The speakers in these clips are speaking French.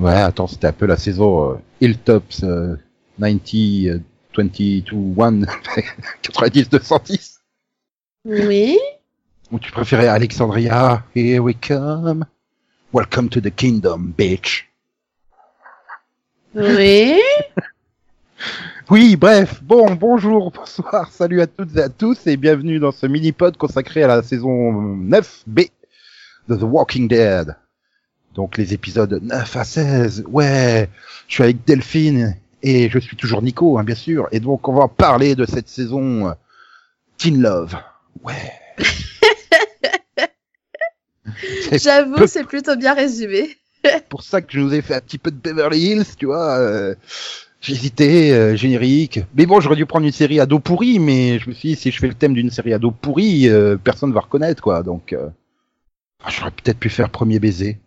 Ouais, attends, c'était un peu la saison euh, Hilltops euh, 90, euh, 22, 1, 90, 210. Oui. Ou tu préférais Alexandria, Here we come. Welcome to the kingdom, bitch. Oui. Oui, bref, bon, bonjour, bonsoir, salut à toutes et à tous et bienvenue dans ce mini-pod consacré à la saison 9B de The Walking Dead. Donc les épisodes 9 à 16, ouais, je suis avec Delphine et je suis toujours Nico, hein, bien sûr, et donc on va parler de cette saison euh, Teen Love. Ouais. J'avoue, c'est plutôt bien résumé. pour ça que je vous ai fait un petit peu de Beverly Hills, tu vois. euh, J'hésitais, euh, générique. Mais bon, j'aurais dû prendre une série ado pourrie, mais je me suis dit, si je fais le thème d'une série ado pourrie, euh, personne va reconnaître, quoi. Donc, euh, ah, j'aurais peut-être pu faire Premier baiser.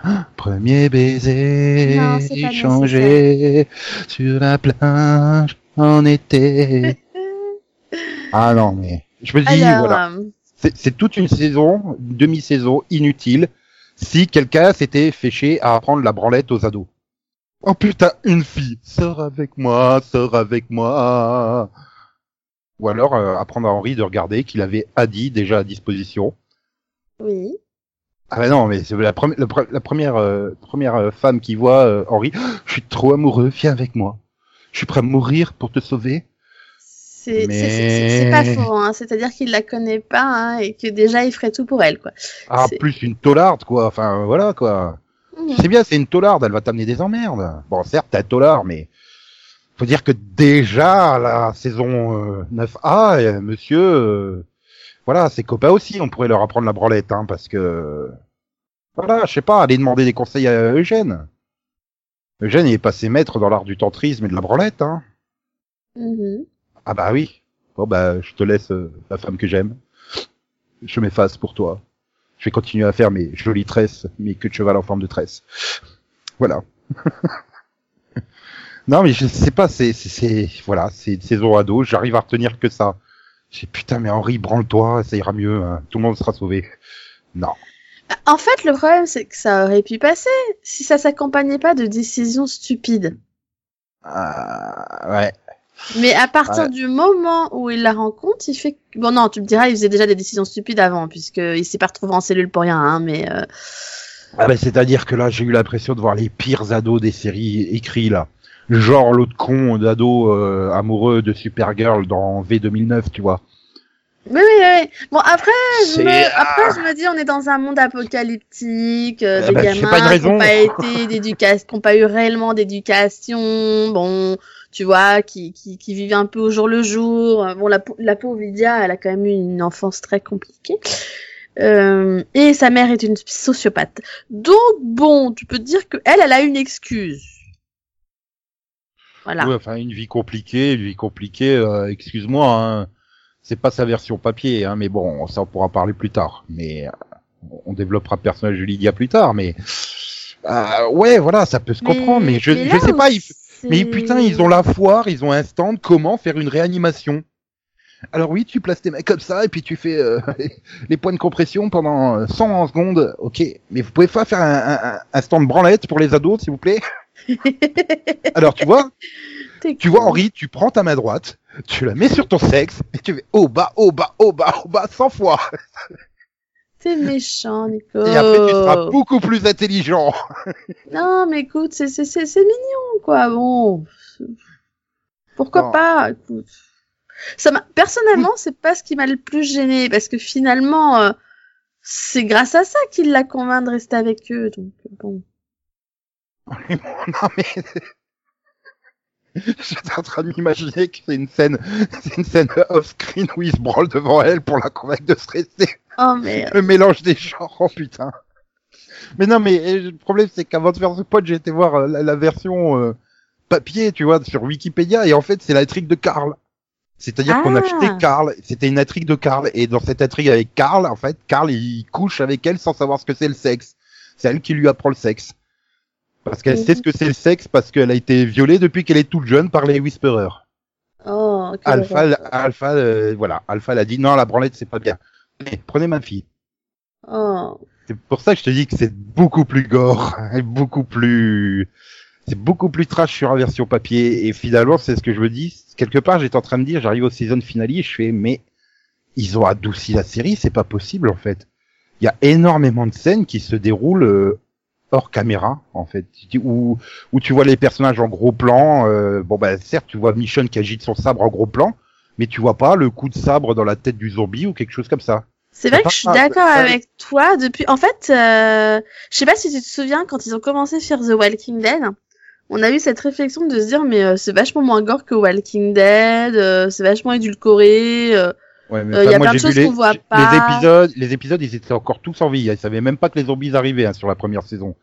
Ah, premier baiser, Non, échangé sur la plage en été. ah non, mais je me dis, Alors, voilà. C'est c'est toute une saison, une demi-saison inutile si quelqu'un s'était fait chier à apprendre la branlette aux ados. Oh putain, une fille, sors avec moi, sors avec moi. Ou alors euh, apprendre à Henri de regarder qu'il avait Adi déjà à disposition. oui. Ah bah non, mais c'est la, pre- la première euh, première euh, femme qui voit euh, Henri, je suis trop amoureux, viens avec moi. Je suis prêt à mourir pour te sauver. C'est Mais- pas faux, hein. c'est-à-dire qu'il la connaît pas hein, et que déjà il ferait tout pour elle, quoi. Ah, plus une tolarde, quoi. Enfin, voilà, quoi. C'est bien, c'est une tolarde, elle va t'amener des emmerdes. Bon, certes, t'es un tolard, mais faut dire que déjà, la saison euh, 9A, euh, monsieur, euh, voilà, ses copains aussi, on pourrait leur apprendre la branlette, hein, parce que, voilà, je sais pas, aller demander des conseils à Eugène. Eugène, il est passé maître dans l'art du tantrisme et de la branlette, hein. Mhm. Ah bah oui. Bon bah, je te laisse euh, la femme que j'aime. Je m'efface pour toi. Je vais continuer à faire mes jolies tresses, mes queues de cheval en forme de tresse. Voilà. non mais je sais pas, c'est c'est- voilà, c'est une saison ado. J'arrive à retenir que ça. J'ai putain mais Henri, branle-toi, ça ira mieux. hein. Tout le monde sera sauvé. Non. En fait, le problème, c'est que ça aurait pu passer si ça s'accompagnait pas de décisions stupides. Ah, ouais. Mais à partir Ouais. du moment où il la rencontre, il fait... Bon non, tu me diras, il faisait déjà des décisions stupides avant, puisqu'il s'est pas retrouvé en cellule pour rien, hein, mais... euh, Ah bah, c'est-à-dire que là, j'ai eu l'impression de voir les pires ados des séries écrits là. Genre l'autre con d'ado euh, amoureux de Supergirl dans V 2009, tu vois. Oui, oui, oui. Bon, après, je me... après, je me dis, on est dans un monde apocalyptique, euh, Ah des bah, c'est gamins qui n'ont pas été d'éducation, qui n'ont pas eu réellement d'éducation, bon, tu vois, qui, qui, qui vivent un peu au jour le jour. Bon, la, la pauvre Lydia, elle a quand même eu une enfance très compliquée. Euh, et sa mère est une sociopathe. Donc, bon, tu peux te dire que elle, elle a une excuse. Voilà. Enfin, une vie compliquée, une vie compliquée, euh, excuse-moi, hein, c'est pas sa version papier, hein, mais bon, ça on pourra parler plus tard. Mais euh, on développera le personnage de Lydia plus tard, mais euh, ouais, voilà, ça peut se comprendre, mais je, mais je sais pas, c'est- mais putain, ils ont la foire, ils ont un stand, comment faire une réanimation? Alors oui, tu places tes mains comme ça, et puis tu fais euh, les points de compression pendant euh, 100 secondes, ok, mais vous pouvez pas faire un, un, un stand branlette pour les ados, s'il vous plaît? Alors tu vois, tu vois. Henri, tu prends ta main droite, tu la mets sur ton sexe, et tu fais au bas, au bas, au bas, au bas, 100 fois T'es méchant, Nico. Et après tu seras beaucoup plus intelligent Non, mais écoute, c'est c'est c'est c'est mignon, quoi. Bon, pourquoi Bon. pas écoute. Ça m'a personnellement, c'est pas ce qui m'a le plus gêné parce que finalement, euh, c'est grâce à ça qu'il l'a convaincu de rester avec eux. Donc bon. Non mais... J'étais en train de m'imaginer que c'est une scène, c'est une scène off-screen où il se branle devant elle pour la convaincre de se rester. Oh merde. Le mélange des genres, oh putain. Mais non, mais euh, le problème c'est qu'avant de faire ce pod, j'ai été voir euh, la, la version euh, papier, tu vois, sur Wikipédia, et en fait c'est la trick de Karl. C'est-à-dire qu'on a Ah. acheté Karl, c'était une intrigue de Karl, et dans cette intrigue avec Karl, en fait, Karl il couche avec elle sans savoir ce que c'est le sexe. C'est elle qui lui apprend le sexe. Parce qu'elle sait ce que c'est le sexe, parce qu'elle a été violée depuis qu'elle est toute jeune par les Whisperers. Oh, Alpha. Alpha, euh, voilà, Alpha elle a dit non, la branlette c'est pas bien. Mais prenez ma fille. Oh. C'est pour ça que je te dis que c'est beaucoup plus gore, et beaucoup plus, c'est beaucoup plus trash sur la version papier. Et finalement, c'est ce que je me dis. Quelque part, j'étais en train de dire, j'arrive au season finale, et je fais, mais ils ont adouci la série, c'est pas possible en fait. Il y a énormément de scènes qui se déroulent euh, hors caméra, en fait, où où tu vois les personnages en gros plan. euh, bon bah certes, tu vois Michonne qui agite son sabre en gros plan, mais tu vois pas le coup de sabre dans la tête du zombie ou quelque chose comme ça. C'est vrai que je suis d'accord avec toi depuis. En fait, euh, je sais pas si tu te souviens quand ils ont commencé Fear the Walking Dead, on a eu cette réflexion de se dire mais euh, c'est vachement moins gore que Walking Dead, euh, c'est vachement édulcoré. euh, Ouais, mais Euh, y a moi, plein de choses qu'on voit pas. Les épisodes, les épisodes, ils étaient encore tous en vie. Ils savaient même pas que les zombies arrivaient hein, sur la première saison.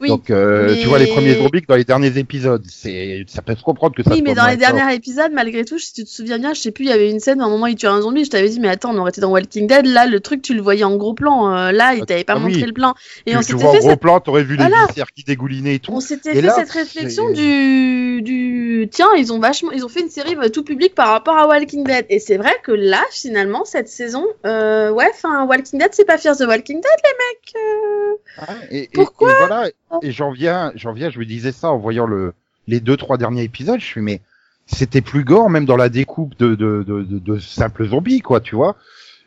Oui, Donc, euh, mais- tu vois les premiers zombies dans les derniers épisodes. C'est, ça peut se comprendre que ça. oui, mais dans les derniers épisodes, malgré tout, si tu te souviens bien, je sais plus, il y avait une scène à un moment il tue un zombie, je t'avais dit mais attends, on aurait été dans Walking Dead, là le truc tu le voyais en gros plan, euh, là il t'avait pas Ah oui. montré le plan. Et tu, on tu vois en gros plan, t'aurais vu Voilà. les viscères qui dégoulinaient et tout. On s'était fait là, cette réflexion du du tiens ils ont vachement ils ont fait une série euh, tout public par rapport à Walking Dead et c'est vrai que là finalement cette saison euh, ouais enfin Walking Dead c'est pas Fear the Walking Dead les mecs et- Pourquoi et voilà. Et j'en viens, j'en viens, je me disais ça en voyant le, les deux, trois derniers épisodes. Je suis, mais c'était plus gore, même dans la découpe de, de, de, de, de simples zombies, quoi, tu vois.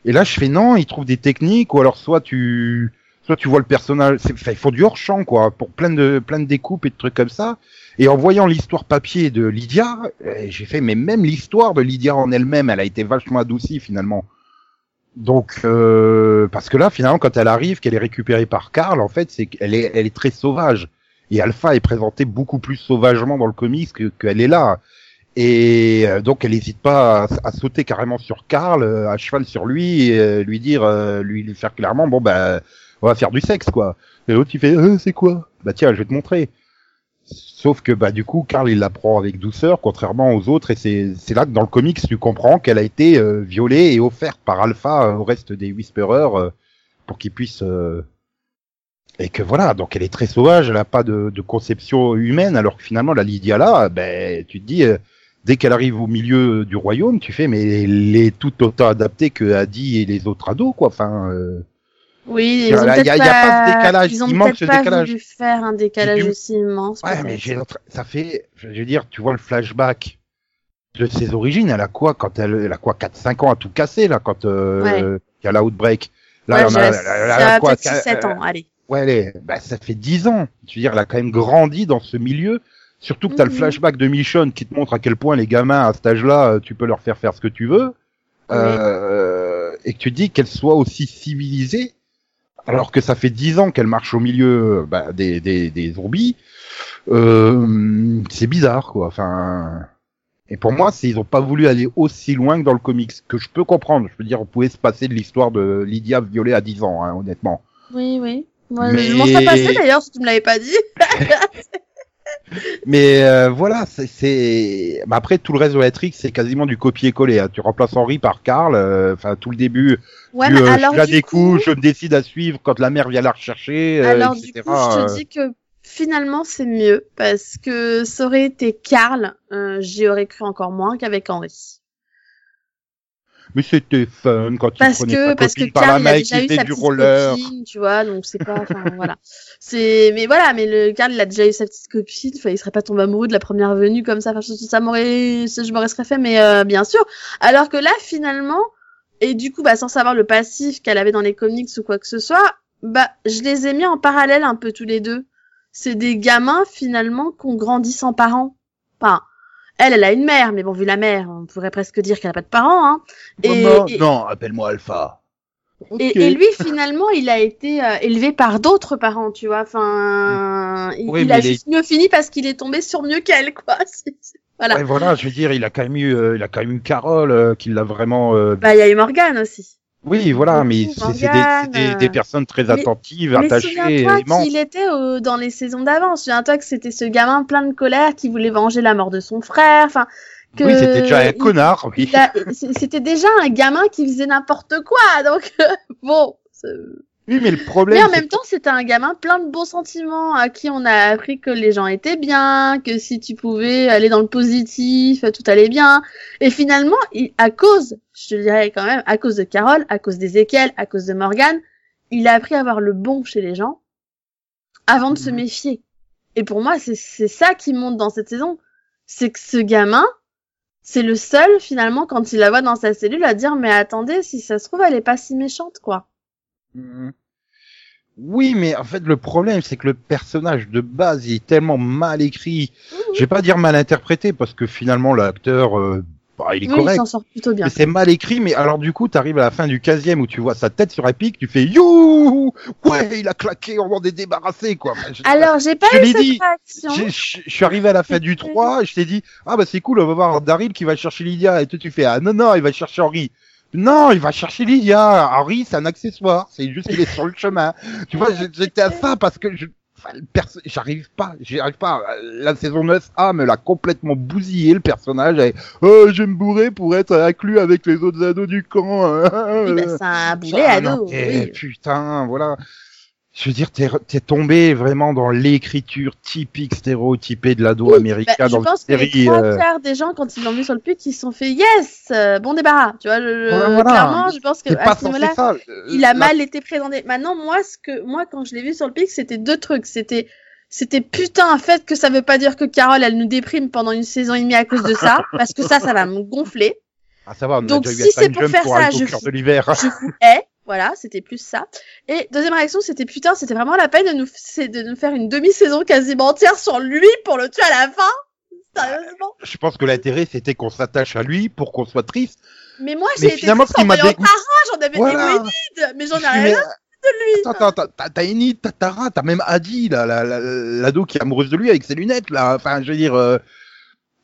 Et là, je fais non, ils trouvent des techniques, ou alors soit tu, soit tu vois le personnage, c'est, enfin, il faut du hors champ, quoi, pour plein de, plein de découpes et de trucs comme ça. Et en voyant l'histoire papier de Lydia, euh, j'ai fait, mais même l'histoire de Lydia en elle-même, elle a été vachement adoucie finalement. Donc, euh, parce que là, finalement, quand elle arrive, qu'elle est récupérée par Karl, en fait, c'est qu'elle est, très sauvage. Et Alpha est présentée beaucoup plus sauvagement dans le comics que qu'elle est là. Et euh, donc, elle n'hésite pas à, sauter carrément sur Karl, euh, à cheval sur lui, et euh, lui dire, lui, faire clairement, bon bah, on va faire du sexe, quoi. Et l'autre, il fait, c'est quoi? Bah tiens, je vais te montrer. Sauf que bah du coup, Karl il la prend avec douceur, contrairement aux autres, et c'est là que dans le comics tu comprends qu'elle a été euh, violée et offerte par Alpha euh, au reste des Whisperers euh, pour qu'ils puissent euh, et que voilà, donc elle est très sauvage, elle a pas de, de conception humaine, alors que finalement la Lydia là, ben tu te dis euh, dès qu'elle arrive au milieu du royaume, tu fais mais elle est tout autant adaptée que Adi et les autres ados quoi. Enfin, oui Il y ils a- pas ce décalage, ils ont il manque peut-être ce pas décalage. voulu faire un décalage du- aussi immense Ouais, mais ça fait, je veux dire, tu vois le flashback de ses origines, elle a quoi quand elle, elle a quoi 4-5 ans à tout casser là quand euh, il y a l'outbreak. Là, ouais, on a- elle a- quoi, peut-être 6-7 euh, ans allez Ouais, est- bah, ça fait 10 ans. Je veux dire, elle a quand même grandi dans ce milieu. Surtout que t'as le Mhm. flashback de Michonne qui te montre à quel point les gamins à cet âge-là, euh, tu peux leur faire faire ce que tu veux. Euh, et que tu dis qu'elle soit aussi civilisée, alors que ça fait 10 ans qu'elle marche au milieu bah, des, des, des zombies. Euh, c'est bizarre, quoi. Enfin, et pour moi, c'est ils ont pas voulu aller aussi loin que dans le comics, que je peux comprendre. Je veux dire, on pouvait se passer de l'histoire de Lydia violée à 10 ans, hein, honnêtement. oui oui Moi, Mais- je m'en serais passé d'ailleurs si tu me l'avais pas dit Mais euh, voilà, c'est- bah, après tout le reste de la trick, c'est quasiment du copier-coller. hein. Tu remplaces Henri par Karl. euh, Enfin, tout le début. ouais mais euh, alors je la du découvre, coup je me décide à suivre quand la mère vient la rechercher, euh, Alors etc. du coup, je te dis que finalement c'est mieux parce que ça aurait été Karl, euh, j'y aurais cru encore moins qu'avec Henri. Mais c'était fun quand Parce il prenait que sa parce que copine par la Karl il a main déjà eu sa du roller. copine, tu vois, donc c'est pas, enfin voilà. C'est, mais voilà, mais le Karl il a déjà eu sa petite copine, enfin il serait pas tombé amoureux de la première venue comme ça, enfin ça, ça m'aurait, je m'aurais serait fait, mais euh, bien sûr. Alors que là finalement, et du coup bah sans savoir le passif qu'elle avait dans les comics ou quoi que ce soit, bah je les ai mis en parallèle un peu tous les deux. C'est des gamins finalement qu'on grandit sans parents. Enfin, elle, elle a une mère, mais bon vu la mère, on pourrait presque dire qu'elle a pas de parents, hein. Et- Maman, et- Non, appelle-moi Alpha. Et, lui, finalement, il a été euh, élevé par d'autres parents, tu vois. Enfin, il, Oui, il mais a les- juste mieux fini parce qu'il est tombé sur mieux qu'elle, quoi. Voilà. Ouais, voilà, je veux dire, il a quand même eu, euh, il a quand même eu Carole euh, qui l'a vraiment. euh, Bah, il y a eu Morgane aussi. Oui, voilà, mais c'est des, personnes très mais- attentives, Mais attachées, aimantes. qu'il était au- dans les saisons d'avant. Souviens-toi que c'était ce gamin plein de colère qui voulait venger la mort de son frère. Enfin, que Oui, c'était déjà un il- connard, oui. il C'était déjà un gamin qui faisait n'importe quoi, donc bon. Oui, mais le problème. Mais en même temps, c'était un gamin plein de bons sentiments, à qui on a appris que les gens étaient bien, que si tu pouvais aller dans le positif, tout allait bien. Et finalement, il- à cause, je te dirais quand même, à cause de Carole, à cause d'Ezekiel, à cause de Morgan, il a appris à voir le bon chez les gens avant de se Mhm. méfier. Et pour moi, c'est c'est ça qui monte dans cette saison. C'est que ce gamin, c'est le seul, finalement, quand il la voit dans sa cellule, à dire, mais attendez, si ça se trouve, elle est pas si méchante, quoi. Mhm. Oui, mais en fait, le problème, c'est que le personnage de base, il est tellement mal écrit. Je vais pas dire mal interprété, parce que finalement, l'acteur, euh, bah, il est Oui, il correct. s'en sort plutôt bien. Mais c'est mal écrit, mais alors du coup, t'arrives à la fin du 15e où tu vois sa tête sur Epic, tu fais you, ouais, il a claqué, on en est débarrassé, quoi. Je- Alors, j'ai pas Je eu cette dit. réaction. je suis arrivé à la fin du 3, et je t'ai dit, ah bah c'est cool, on va voir Daryl qui va chercher Lydia, et toi tu fais, ah non, non, il va chercher Henri. Non, il va chercher Lydia. Henri, c'est un accessoire. C'est juste qu'il est sur le chemin. Tu vois, j'étais à ça parce que je, j'arrive pas, j'arrive pas. La saison 9A me l'a complètement bousillé, le personnage. Et, oh, je vais me bourrer pour être inclus avec les autres ados du camp. Oui, bah, c'est un boulet t'es- Oui. Putain, voilà. Je veux dire, t'es, tombé vraiment dans l'écriture typique stéréotypée de l'ado Oui, américain Bah, je dans une pense que les trois euh, quarts des gens, quand ils l'ont vu sur le puc, ils se sont fait yes, euh, bon débarras. Tu vois, je- je- Voilà, clairement, je pense que à ce niveau-là, ça. il a La- mal été présenté. Maintenant, moi, ce que, moi, quand je l'ai vu sur le pic, c'était deux trucs. C'était, c'était putain, fait, que ça veut pas dire que Carole, elle nous déprime pendant une saison et demie à cause de ça, parce que ça, ça va me gonfler. Ah, ça va, on a Donc, déjà eu si c'est pour faire pour ça, je l'hiver. Je vous hais. Voilà, c'était plus ça. Et deuxième réaction, c'était putain, c'était vraiment la peine de nous, de nous faire une demi-saison quasiment entière sur lui pour le tuer à la fin. Sérieusement. Je pense que l'intérêt, c'était qu'on s'attache à lui pour qu'on soit triste. Mais moi, j'ai été finalement, triste ce qui m'a dégoûté- j'en avais Voilà. des mais j'en ai rien de lui. Attends, attends, t'as- Enid, t'as Tara, t'as même Adi, là, la- la- l'ado qui est amoureuse de lui avec ses lunettes, là. Enfin, je veux dire, euh,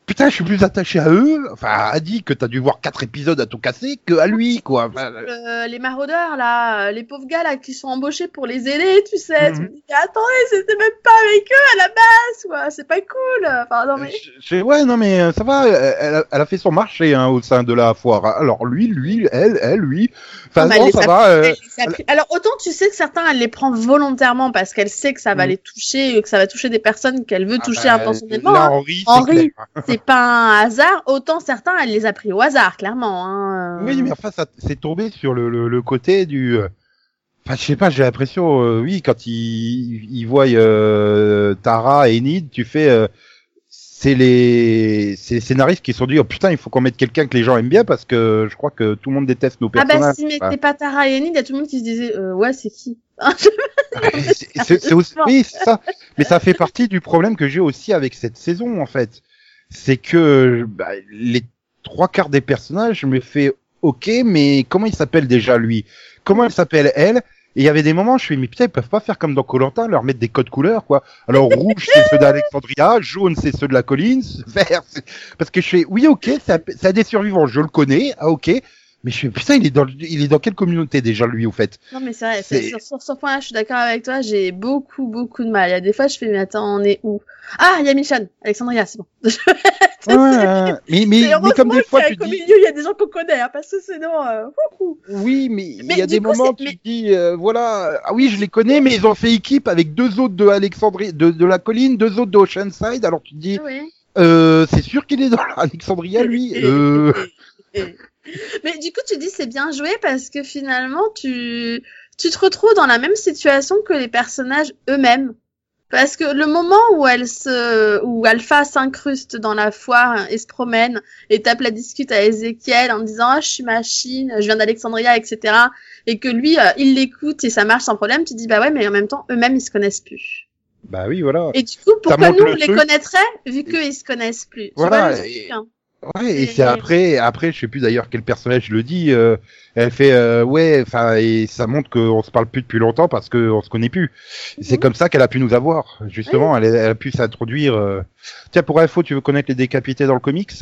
putain, je suis plus attaché à eux, enfin, à Adi, que t'as dû voir quatre épisodes à tout casser, que à lui, quoi. Enfin, Euh, les maraudeurs, là, euh, les pauvres gars, là, qui sont embauchés pour les aider, tu sais. Tu Mhm. me dis, attendez, c'était même pas avec eux à la base, quoi. C'est pas cool. Enfin, non, mais. je- ouais, non, mais euh, ça va, elle, a, elle a fait son marché, hein, au sein de la foire. Alors, lui, lui, elle, elle, lui. Enfin, Non, ça va, euh, Alors, autant tu sais que certains, elle les prend volontairement parce qu'elle sait que ça va Mhm. les toucher, que ça va toucher des personnes qu'elle veut ah, toucher bah, intentionnellement. Là, hein. Henri, c'est C'est pas un hasard. Autant certains, elle les a pris au hasard, clairement. Hein. Oui, mais enfin, ça c'est tombé sur le, le, le côté du. euh, Enfin, je sais pas, j'ai l'impression, euh, oui, quand ils ils voient euh, Tara et Enid, tu fais, euh, c'est les c'est les scénaristes qui se sont dit, oh putain, il faut qu'on mette quelqu'un que les gens aiment bien parce que je crois que tout le monde déteste nos Ah personnages. bah si t'es pas Tara et Enid, il y a tout le monde qui se disait euh, ouais c'est qui? C'est- c'est c'est aussi, oui, c'est ça. Mais ça fait partie du problème que j'ai aussi avec cette saison, en fait. C'est que bah, les trois quarts des personnages, je me fais ok, mais comment il s'appelle déjà lui? Comment elle s'appelle elle? Et il y avait des moments, je fais mais putain, ils peuvent pas faire comme dans Colanta, leur mettre des codes couleurs, quoi. Alors rouge, c'est ceux d'Alexandria, jaune, c'est ceux de la colline, vert, parce que je fais oui, ok, ça, ça des survivants, je le connais, ah ok. Mais je putain, il est dans, il est dans quelle communauté déjà lui au fait? Non mais c'est vrai, sur, sur ce point-là, je suis d'accord avec toi, j'ai beaucoup beaucoup de mal. Il y a des fois, je fais mais attends, on est où? Ah, il y a Michan, Alexandria, c'est bon. Ouais, mais, mais, C'est mais comme des fois tu dis, milieu, il y a des gens qu'on connaît, hein, parce que sinon, euh, oui, mais il y a des coup, moments tu mais- te dis, euh, voilà, ah oui, je les connais, mais ils ont fait équipe avec deux autres de Alexandrie, de, de la colline, deux autres de Oceanside, alors tu te dis, Oui. euh, c'est sûr qu'il est dans Alexandria, lui. Mais du coup, tu dis c'est bien joué parce que finalement, tu, tu te retrouves dans la même situation que les personnages eux-mêmes. Parce que le moment où elle se, où Alpha s'incruste dans la foire et se promène et tape la discute à Ezekiel en disant ah, je suis machine, je viens d'Alexandria, etc. Et que lui, euh, il l'écoute et ça marche sans problème, tu dis bah ouais, mais en même temps, eux-mêmes ils se connaissent plus. Bah oui, voilà. Et du coup, pourquoi nous on les truc. connaîtrait vu qu'eux ils se connaissent plus? Tu Voilà, vois et-. Ouais, et c'est après, après, je sais plus d'ailleurs quel personnage le dit. euh, elle fait, euh, ouais, enfin, et ça montre qu'on se parle plus depuis longtemps parce qu'on se connaît plus. C'est Mhm. comme ça qu'elle a pu nous avoir. Justement, elle, elle a pu s'introduire. euh. Tiens, pour info, tu veux connaître les décapités dans le comics?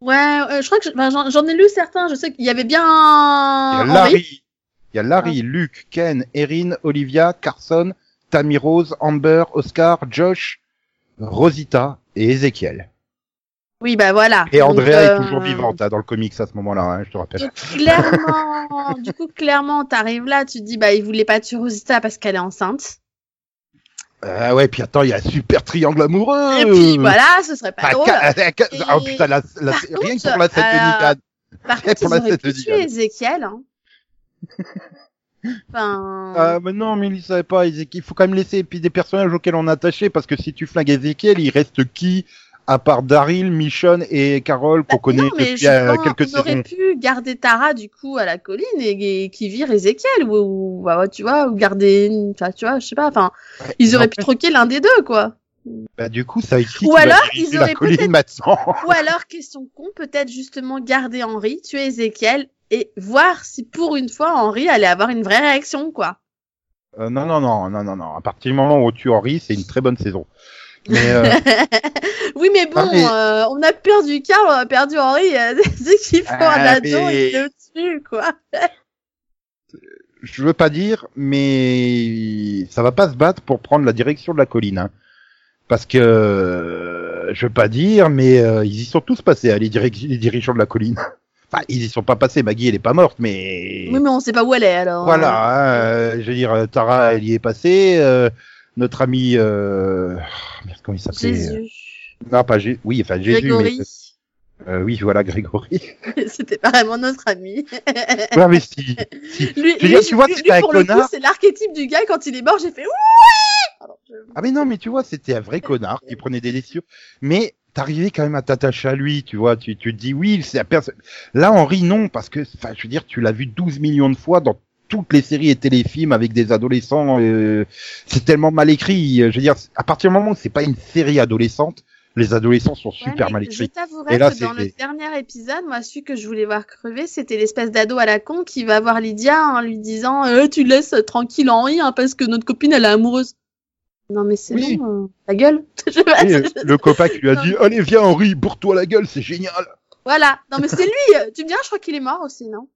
Ouais, euh, je crois que je- ben, j'en ai lu certains. Je sais qu'il y avait bien Il y a. Larry, il y a Larry, Luke, Ken, Erin, Olivia, Carson, Tammy Rose, Amber, Oscar, Josh, Rosita et Ezekiel. Oui, bah voilà. Et Andrea euh, est toujours vivante hein, dans le comics à ce moment-là, hein, je te rappelle. Donc clairement, du coup clairement, t'arrives là, tu te dis bah il voulait pas tuer Rosita parce qu'elle est enceinte. Ah ouais, puis attends, il y a un super triangle amoureux. Et puis voilà, ce serait pas Ah, drôle. ah, Et- Oh putain, la, rien que pour la scène de euh, Nikan. Par contre, pour ils la auraient pu tuer. Ezekiel. Hein. Enfin, Ah, mais non, mais il savait pas. Il faut quand même laisser, puis des personnages auxquels on est attaché, parce que si tu flingues Ezekiel, il reste qui? À part Daryl, Michonne et Carol qu'on bah, connaît non, depuis euh, quelques on aurait pu garder Tara du coup à la colline et, et qui vire Ezekiel ou, ou bah, tu vois ou garder tu vois je sais pas enfin Ouais, ils auraient en pu fait, troquer l'un des deux quoi bah, du coup, ça Ou alors, ils la auraient colline maintenant ou alors question con peut-être justement garder Henri tuer Ezekiel et voir si pour une fois Henri allait avoir une vraie réaction quoi Euh, Non, non, non, non, non, non. À partir du moment où tu Henri, c'est une très bonne saison. Mais euh, oui mais bon Ah, mais- euh, on a perdu Karl on a perdu Henri dès qu'il faut Ah, un mais- il le tue quoi je veux pas dire, mais ça va pas se battre pour prendre la direction de la colline. hein. Parce que, euh, je veux pas dire, mais euh, ils y sont tous passés, hein, les, dirigeants de la colline. Enfin, ils y sont pas passés. Maggie, elle est pas morte, mais oui mais on sait pas où elle est alors voilà. hein, je veux dire, Tara, elle y est passée. Euh, notre ami, euh... oh, merde, comment il s'appelait Jésus Non, pas Jésus. Oui, enfin Jésus, Grégory mais euh, oui, voilà, Grégory. c'était pas vraiment notre ami ouais, mais si. si. Lui, Je veux lui, dire, tu vois, c'était un connard. c'est l'archétype du gars quand il est mort, j'ai fait oui. Je- Ah mais non, mais tu vois, c'était un vrai connard qui prenait des décisions. Mais t'arrivais quand même à t'attacher à lui, tu vois. Tu, tu te dis oui, c'est la personne. Là, Henri, non, parce que, enfin, je veux dire, tu l'as vu 12 millions de fois dans toutes les séries et téléfilms avec des adolescents. euh, c'est tellement mal écrit. Je veux dire, à partir du moment où c'est pas une série adolescente, les adolescents sont super mal mais Je écrits. t'avouerai Et là, que dans le dernier épisode, moi, celui que je voulais voir crever, c'était l'espèce d'ado à la con qui va voir Lydia en lui disant euh, Tu laisses tranquille Henri hein, parce que notre copine, elle est amoureuse. Non, mais c'est Oui. bon, euh, ta gueule. Je euh, le copain qui lui a Non. dit, allez, viens, Henri, bourre-toi la gueule, c'est génial. Voilà. Non, mais c'est lui. euh, Tu me diras, je crois qu'il est mort aussi, non?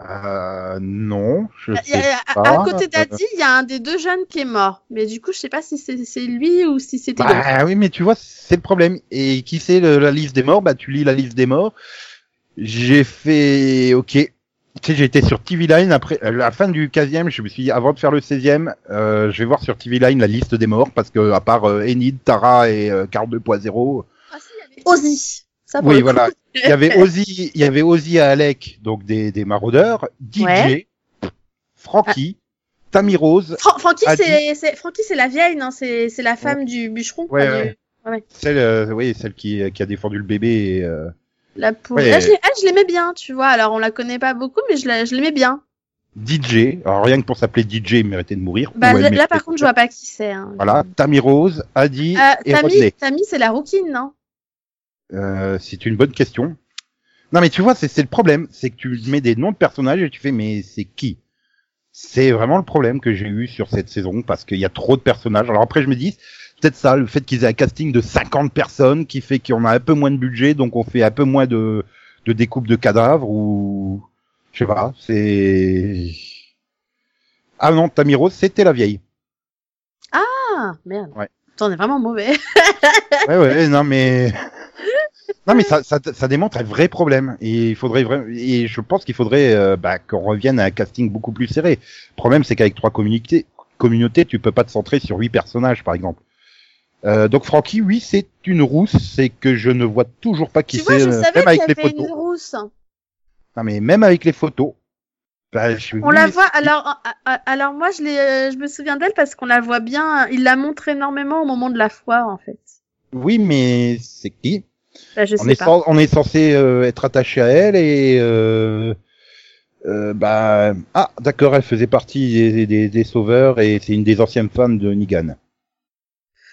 Euh, non, je a- sais à, pas. à côté d'Adi, il y a un des deux jeunes qui est mort. Mais du coup, je sais pas si c'est lui ou si c'était. Bah oui, mais tu vois, c'est le problème. Et qui c'est la liste des morts? Bah tu lis la liste des morts. J'ai fait, ok. Tu sais, j'ai été sur TV Line après à la fin du 15e. Je me suis dit, avant de faire le 16e, euh, je vais voir sur TV Line la liste des morts parce que à part euh, Enid, Tara et euh, Carl 2.0, Ah, si, il y avait Ozzy. Ça, oui voilà, il y avait Ozzy, il y avait Ozzy et Alec, donc des, des maraudeurs, DJ, Ouais. Frankie, Tammy Rose, Fra- Francky, Adi. c'est, c'est, Francky, c'est la vieille, non? C'est, c'est la femme du bûcheron. Ouais, enfin, du- ouais. celle, euh, oui, celle qui, qui a défendu le bébé. Et, euh, La poule. Ah, je, l'ai- ah, je l'aimais bien, tu vois. Alors, on la connaît pas beaucoup, mais je, la- je l'aimais bien. DJ, alors rien que pour s'appeler DJ, il méritait de mourir. Bah, là, par contre, je vois pas qui c'est. Hein. Voilà, Tammy Rose, Adi Euh, et Tammy, Rodney. Tammy, c'est la rouquine, non? Euh, c'est une bonne question. Non mais tu vois, c'est le problème, c'est que tu mets des noms de personnages et tu fais mais c'est qui? C'est vraiment le problème que j'ai eu sur cette saison parce qu'il y a trop de personnages. Alors après je me dis peut-être ça, le fait qu'ils aient un casting de 50 personnes qui fait qu'on a un peu moins de budget, donc on fait un peu moins de, de découpe de cadavres ou je sais pas, c'est ah non, Tammy Rose, c'était la vieille. Ah, merde. Ouais. T'en es vraiment mauvais. Ouais, ouais, non, mais. Non, mais ça, ça, ça démontre un vrai problème. Et il faudrait et je pense qu'il faudrait, euh, bah, qu'on revienne à un casting beaucoup plus serré. Le problème, c'est qu'avec trois communautés, communautés, tu peux pas te centrer sur huit personnages, par exemple. Euh, donc Francky, oui, c'est une rousse, c'est que je ne vois toujours pas qui c'est, euh, même avec les avait photos. une rousse. Non, mais même avec les photos. Bah, je- On la voit, alors, alors moi, je l'ai, euh, je me souviens d'elle parce qu'on la voit bien, il la montre énormément au moment de la foire, en fait. Oui, mais c'est qui? Bah, je on sais est, pas. cen- on est censé euh, être attaché à elle et euh, euh, bah ah d'accord elle faisait partie des, des, des sauveurs et c'est une des anciennes femmes de Negan.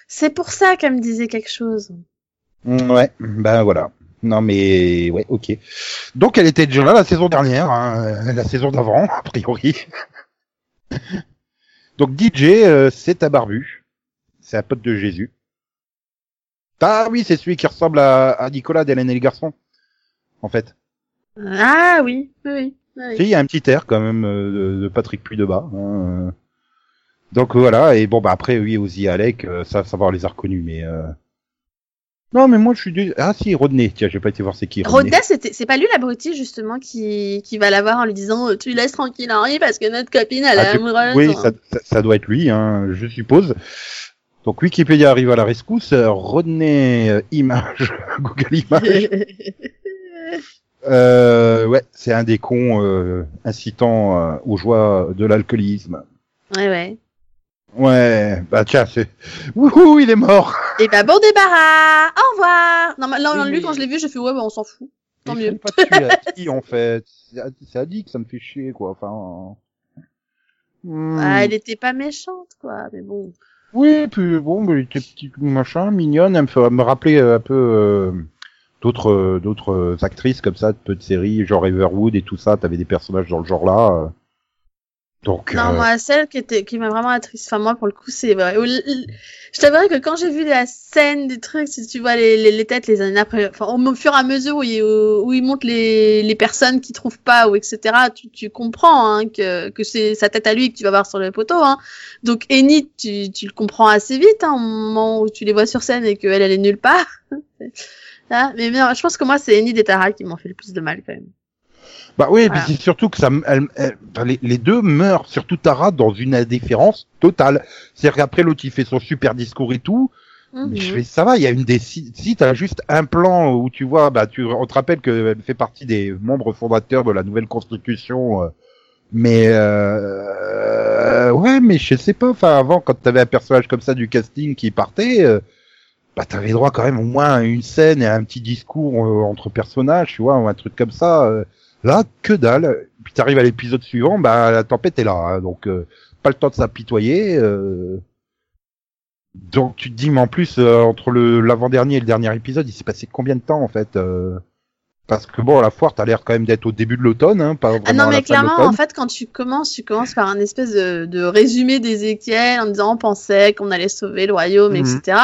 C'est pour ça qu'elle me disait quelque chose. Mm, Ouais ben voilà non mais ouais ok donc elle était déjà là la saison dernière hein, euh, la saison d'avant a priori donc DJ c'est un barbu c'est un pote de Jésus ah oui c'est celui qui ressemble à, à Nicolas d'Hélène et les garçons en fait Ah oui, oui, oui. oui. Si, il y a un petit air quand même euh, de, de Patrick Puy de bas. hein, euh. Donc voilà, et bon bah après oui Ozzy et Alec, euh, ça savoir les a reconnus, mais euh... Non, mais moi je suis du... Ah si, Rodney, tiens, j'ai pas été voir c'est qui. Rodney, c'était, c'est pas lui l'abruti justement qui, qui va la voir en lui disant euh, tu laisses tranquille Henri parce que notre copine elle Ah, est amoureuse. Oui, ça, ça, ça doit être lui, hein, je suppose. Donc Wikipédia arrive à la rescousse. Rodney euh, Image, Google Images. Euh, ouais, c'est un des cons euh, incitant euh, aux joies de l'alcoolisme. ouais ouais. Ouais, bah tiens, c'est... Wouhou, il est mort Et bah bon débarras, au revoir. Non, mais- Oui, lui quand je l'ai vu, j'ai fait ouais bah on s'en fout. Tant mieux. pas tués à qui, en fait C'est à- Adi que ça me fait chier, quoi. Enfin... hmm. Ah, elle était pas méchante quoi, mais bon. Oui, puis bon, il était petit machin, mignonne, elle me, me rappeler euh, un peu euh, d'autres euh, d'autres euh, actrices comme ça, de peu de séries, genre Everwood et tout ça, t'avais des personnages dans le genre là. Donc, Non, euh, moi, celle qui était, qui m'a vraiment attriste, enfin, moi, pour le coup, c'est Je t'avouerais que quand j'ai vu la scène des trucs, si tu vois les, les, les têtes les années après, enfin, au fur et à mesure où ils, où ils montrent les, les personnes qui trouvent pas, ou etc., tu, tu comprends, hein, que, que c'est sa tête à lui que tu vas voir sur le poteau, hein. Donc, Enid, tu, tu le comprends assez vite, hein, au moment où tu les vois sur scène et qu'elle, elle est nulle part. Hein, mais non, je pense que moi, c'est Enid et Tara qui m'ont fait le plus de mal, quand même. Bah oui, et Voilà. puis c'est surtout que ça, elle- elle- les, les deux meurent, surtout Tara, dans une indifférence totale. C'est-à-dire qu'après l'autre, il fait son super discours et tout, Mhm. Mais je fais, ça va, il y a une des si, si t'as juste un plan où tu vois, bah tu, on te rappelle qu'elle fait partie des membres fondateurs de la nouvelle constitution, euh, mais euh, ouais, mais je sais pas, enfin avant quand t'avais un personnage comme ça du casting qui partait, euh, bah t'avais droit quand même au moins à une scène et à un petit discours euh, entre personnages, tu vois, ou un truc comme ça. Là, que dalle. Puis t'arrives à l'épisode suivant, bah la tempête est là, hein, donc euh, pas le temps de s'apitoyer. Euh... Donc tu te dis, mais en plus, euh, entre le l'avant-dernier et le dernier épisode, il s'est passé combien de temps en fait euh, Parce que bon, la foire, t'as l'air quand même d'être au début de l'automne, hein, pas vraiment Ah non, à la mais clairement, en l'automne. fait, quand tu commences, tu commences par un espèce de, de résumé d'Ézéchiel en disant on pensait qu'on allait sauver le royaume, Mhm. etc.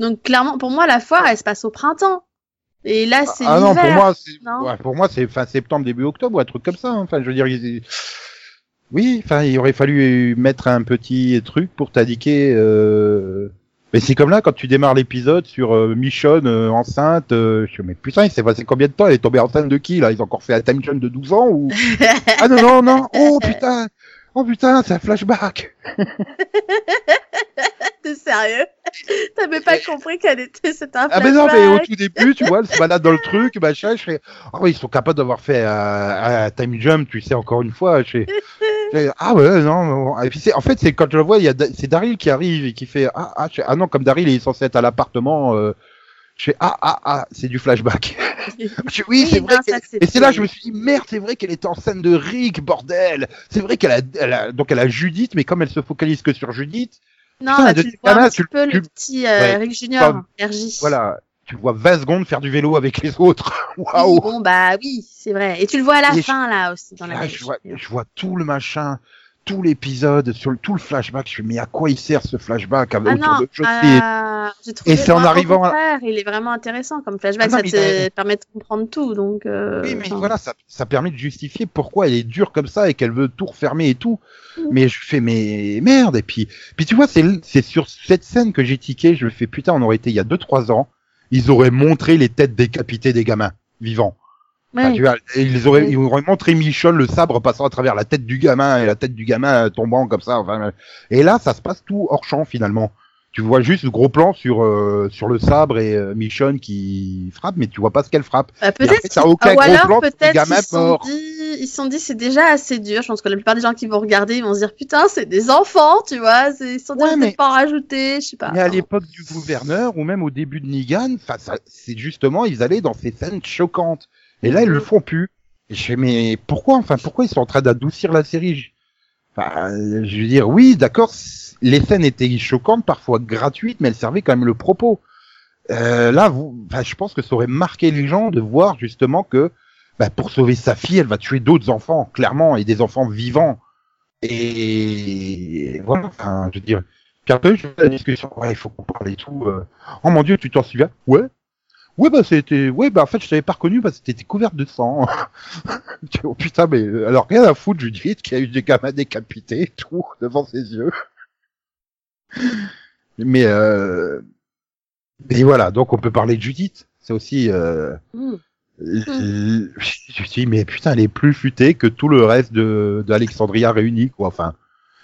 Donc clairement, pour moi, la foire, elle se passe au printemps. Et là, c'est Ah non, pour moi, ouais, pour moi c'est fin septembre, début octobre ou un truc comme ça. hein. Enfin, je veux dire, ils- oui, enfin, il aurait fallu mettre un petit truc pour t'indiquer. Euh... Mais c'est comme là quand tu démarres l'épisode sur euh, Michonne euh, enceinte. Euh, je me dis, mais putain, il s'est passé combien de temps? Elle est tombée enceinte de qui là? Ils ont encore fait un time jump de 12 ans ou Ah non non non Oh putain Oh putain, c'est un flashback. T'es sérieux T'avais pas compris qu'elle était, c'était un Ah mais non, mais au tout début, tu vois, elle se balade dans le truc, machin, je fais, ah oui, ils sont capables d'avoir fait un, un time jump, tu sais, encore une fois, je fais, ah ouais, non, et puis c'est, en fait, c'est quand je le vois, il y a, Da- c'est Daryl qui arrive et qui fait, ah, ah, fais, ah non, comme Daryl il est censé être à l'appartement, euh, je fais, ah, ah, ah, c'est du flashback. Je fais, oui, c'est vrai. ça, et c'est là, je me suis dit, merde, c'est vrai qu'elle était en scène de Rick, bordel. C'est vrai qu'elle a, elle a, donc elle a Judith, mais comme elle se focalise que sur Judith, Non, bah, tu le vois un petit tu- peu, tu- le petit euh, Ouais. Rick Junior, RJ. voilà, tu vois 20 secondes faire du vélo avec les autres. Waouh. bon, bah oui, c'est vrai. Et tu le vois à la Et je- fin, là, aussi, dans la Là, série. je vois, je vois tout le machin, tout l'épisode, sur le, tout le flashback. Je fais, mais à quoi il sert ce flashback avec Ah autour non, de euh, Et c'est en arrivant à- il est vraiment intéressant comme flashback, Ah non, ça te permet de comprendre tout, donc. Euh, Oui, mais enfin, voilà, ça, ça permet de justifier pourquoi elle est dure comme ça et qu'elle veut tout refermer et tout. Mm. Mais je fais, mais merde. Et puis, puis tu vois, c'est, c'est sur cette scène que j'ai tiqué. Je me fais, putain, on aurait été il y a 2-3 ans. Ils auraient montré les têtes décapitées des gamins vivants. Enfin, tu vois, ils auraient, ils auraient montré Michonne le sabre passant à travers la tête du gamin et la tête du gamin tombant comme ça. Enfin, et là, ça se passe tout hors champ finalement. Tu vois juste le gros plan sur euh, sur le sabre et euh, Michonne qui frappe, mais tu vois pas ce qu'elle frappe. Bah, peut-être aucun gros alors plan peut-être gamin ils se sont mort. dit, ils se sont dit c'est déjà assez dur. Je pense que la plupart des gens qui vont regarder ils vont se dire putain c'est des enfants, tu vois. c'est- Ils se sont dit Ouais, mais- pas en rajouter, je sais pas. Mais à l'époque du gouverneur ou même au début de Negan, c'est justement ils allaient dans ces scènes choquantes. Et là, ils le font plus. Et je fais mais pourquoi? Enfin, pourquoi ils sont en train d'adoucir la série? Je- Enfin, je veux dire, oui, d'accord, les scènes étaient choquantes, parfois gratuites, mais elles servaient quand même le propos. Euh, là, vous, enfin, je pense que ça aurait marqué les gens de voir justement que bah, pour sauver sa fille, elle va tuer d'autres enfants, clairement, et des enfants vivants. Et voilà, enfin, je veux dire. Puis après, je la discussion, ouais, il faut qu'on parle et tout. euh. Oh mon dieu, tu t'en souviens? Ouais. Ouais, bah c'était, ouais, bah en fait, je t'avais pas reconnu parce que t'étais couverte de sang. Oh putain, mais euh, alors rien à foutre, Judith, qui a eu des gamins décapités, tout, devant ses yeux. Mais euh, Et voilà, donc on peut parler de Judith. C'est aussi. Euh, Mm. euh, Je me suis dit, mais putain, elle est plus futée que tout le reste de d'Alexandria réuni, quoi. Enfin,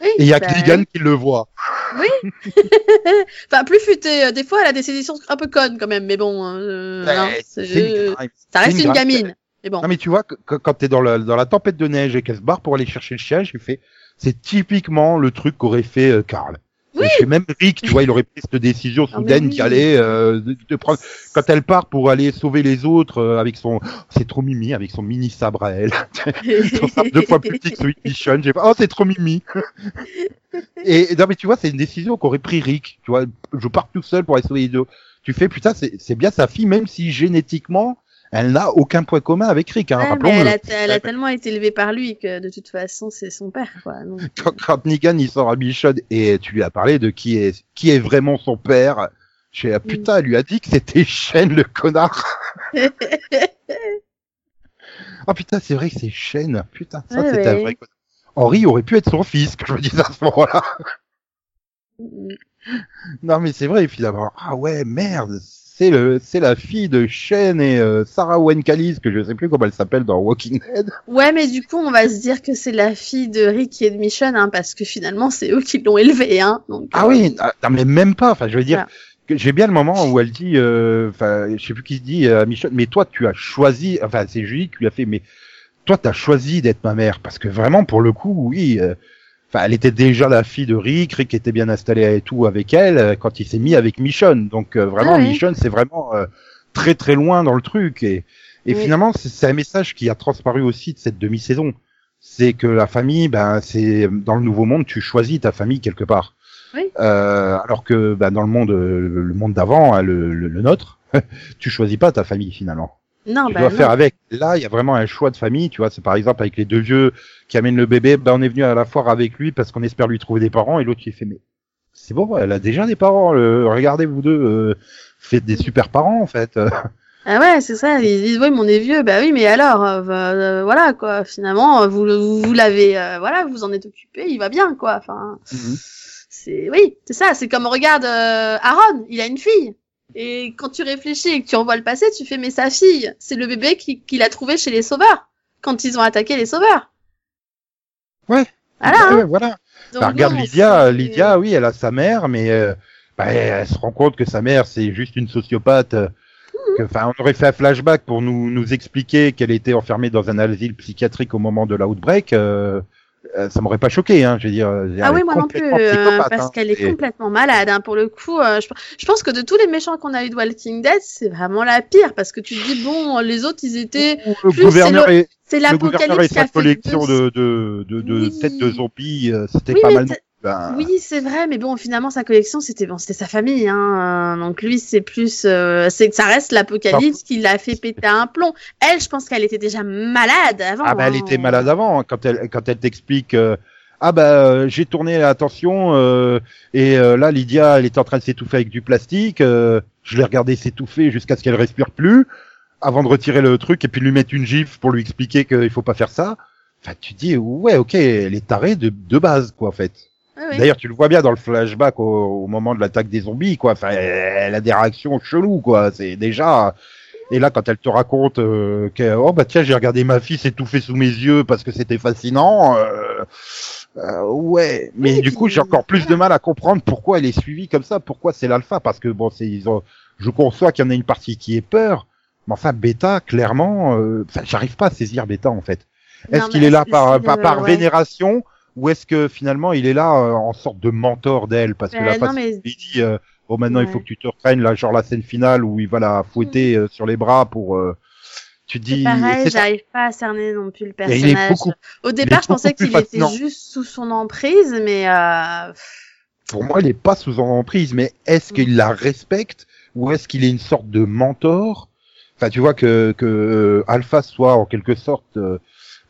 Oui, et il y a bah, qui le voit. enfin, plus futée. euh, Des fois, elle a des décisions un peu connes quand même, mais bon, euh, non, c'est- une ça reste une gamine. Mais bon. Non mais tu vois, quand t'es dans la, dans la tempête de neige et qu'elle se barre pour aller chercher le chien, j'ai fait, c'est typiquement le truc qu'aurait fait euh, Karl. Oui. Fais même Rick, tu vois, il aurait pris cette décision Ah, soudaine oui. qui allait euh, de, de prendre. Quand elle part pour aller sauver les autres euh, avec son, c'est trop mimi avec son mini sabre à elle, son sabre deux fois plus petit que celui de Mission. J'ai oh c'est trop mimi. et non mais tu vois, c'est une décision qu'aurait pris Rick. Tu vois, je pars tout seul pour aller sauver les deux. Tu fais putain, c'est bien sa fille, même si génétiquement elle n'a aucun point commun avec Rick. Hein, Ouais, mais elle a, elle a tellement été élevée par lui que de toute façon, c'est son père, quoi. Donc, quand, quand Negan il sort à Michonne et tu lui as parlé de qui est qui est vraiment son père, j'ai ah, putain, elle lui a dit que c'était Shane le connard. Ah putain, c'est vrai que c'est Shane. Putain, ça Ouais, c'était un vrai connard. Henri aurait pu être son fils, que je me disais à ce moment-là. Non mais c'est vrai finalement. Ah ouais, merde. C'est le, c'est la fille de Shane et euh, Sarah Wenkalis, que je sais plus comment elle s'appelle dans Walking Dead. Ouais, mais du coup, on va se dire que c'est la fille de Rick et de Michonne, hein, parce que finalement, c'est eux qui l'ont élevée, hein. Donc, Ah euh, oui, ah, non mais même pas. Enfin, je veux dire, Voilà. que j'ai bien le moment où elle dit, euh, enfin, je sais plus qui se dit euh, à Michel, mais toi, tu as choisi. Enfin, c'est Julie qui lui a fait, mais toi, t'as choisi d'être ma mère parce que vraiment, pour le coup, oui. Enfin, elle était déjà la fille de Rick. Rick était bien installé et tout avec elle euh, quand il s'est mis avec Michonne. Donc euh, vraiment, Ah oui. Michonne, c'est vraiment euh, très très loin dans le truc. Et, et Oui. finalement, c'est c'est un message qui a transparu aussi de cette demi-saison. C'est que la famille, ben, c'est dans le Nouveau Monde, tu choisis ta famille quelque part. Oui. Euh, alors que ben, dans le monde, euh, le monde d'avant, hein, le, le, le nôtre, tu choisis pas ta famille finalement. Non, tu bah, dois non. faire avec. Là, il y a vraiment un choix de famille. Tu vois, c'est par exemple avec les deux vieux qui amènent le bébé. Ben, on est venu à la foire avec lui parce qu'on espère lui trouver des parents. Et l'autre qui fait mais c'est bon, elle a déjà des parents. le- regardez vous deux, euh, faites des super parents en fait. Ah ouais, c'est ça. Ils disent, oui, mais on est vieux. Bah oui, mais alors, euh, bah, euh, voilà, quoi. Finalement, euh, vous, vous, vous l'avez, euh, voilà, vous en êtes occupé, il va bien, quoi. Enfin, c'est, oui, c'est ça. C'est comme, regarde, euh, Aaron, il a une fille. Et quand tu réfléchis et que tu revois le passé, tu fais, mais sa fille, c'est le bébé qui- qu'il a trouvé chez les sauveurs. Quand ils ont attaqué les sauveurs. Ouais. Voilà. Ouais, hein. voilà. Donc, Bah, regarde non, Lydia, Lydia, oui, elle a sa mère, mais euh, bah, elle se rend compte que sa mère, c'est juste une sociopathe. euh, que- Enfin, on aurait fait un flashback pour nous, nous expliquer qu'elle était enfermée dans un asile psychiatrique au moment de l'outbreak. Euh, ça m'aurait pas choqué, hein. Je veux dire. elle Ah est oui, moi non plus, euh, parce hein. qu'elle est Et- complètement malade. Hein, pour le coup, euh, je, je pense que de tous les méchants qu'on a eu de Walking Dead, c'est vraiment la pire, parce que tu te dis bon, les autres ils étaient, le plus, gouverneur c'est et c'est l'apocalypse sa collection de de de, de Oui. têtes de zombies, euh, c'était Oui, pas mal. Ben. Oui, c'est vrai, mais bon, finalement sa collection c'était bon, c'était sa famille, hein. euh, Donc lui c'est plus, euh, c'est que ça reste l'apocalypse qui l'a fait péter un plomb. Elle, je pense qu'elle était déjà malade avant. Ah bah elle hein. était malade avant hein, quand elle quand elle t'explique euh, ah bah euh, j'ai tourné attention euh, et euh, là Lydia elle est en train de s'étouffer avec du plastique euh, je l'ai regardé s'étouffer jusqu'à ce qu'elle respire plus avant de retirer le truc et puis lui mettre une gifle pour lui expliquer qu'il faut pas faire ça enfin tu dis ouais ok elle est tarée de de base quoi en fait D'ailleurs tu le vois bien dans le flashback au, au moment de l'attaque des zombies quoi enfin elle a des réactions cheloues quoi c'est déjà et là, quand elle te raconte euh, que oh bah tiens, j'ai regardé ma fille s'étouffer sous mes yeux parce que c'était fascinant. Euh, euh, ouais, mais Oui, du coup, j'ai encore plus de mal à comprendre pourquoi elle est suivie comme ça. Pourquoi c'est l'alpha Parce que bon, c'est ils ont. Je conçois qu'il y en a une partie qui est peur, mais enfin bêta, clairement, euh, enfin, j'arrive pas à saisir bêta en fait. Est-ce qu'il est là par par, le- par ouais. vénération ou est-ce que finalement il est là euh, en sorte de mentor d'elle? Parce que Euh, la non, façon mais- dont il dit euh, bon maintenant il faut que tu te reprennes là genre la scène finale où il va la fouetter euh, sur les bras pour euh, tu dis pareil, j'arrive pas à cerner non plus le personnage. beaucoup Au départ, je pensais qu'il était juste sous son emprise, mais euh... pour moi il est pas sous en emprise mais est-ce Mm. qu'il la respecte ou est-ce qu'il est une sorte de mentor? Enfin tu vois que que euh, Alpha soit en quelque sorte euh,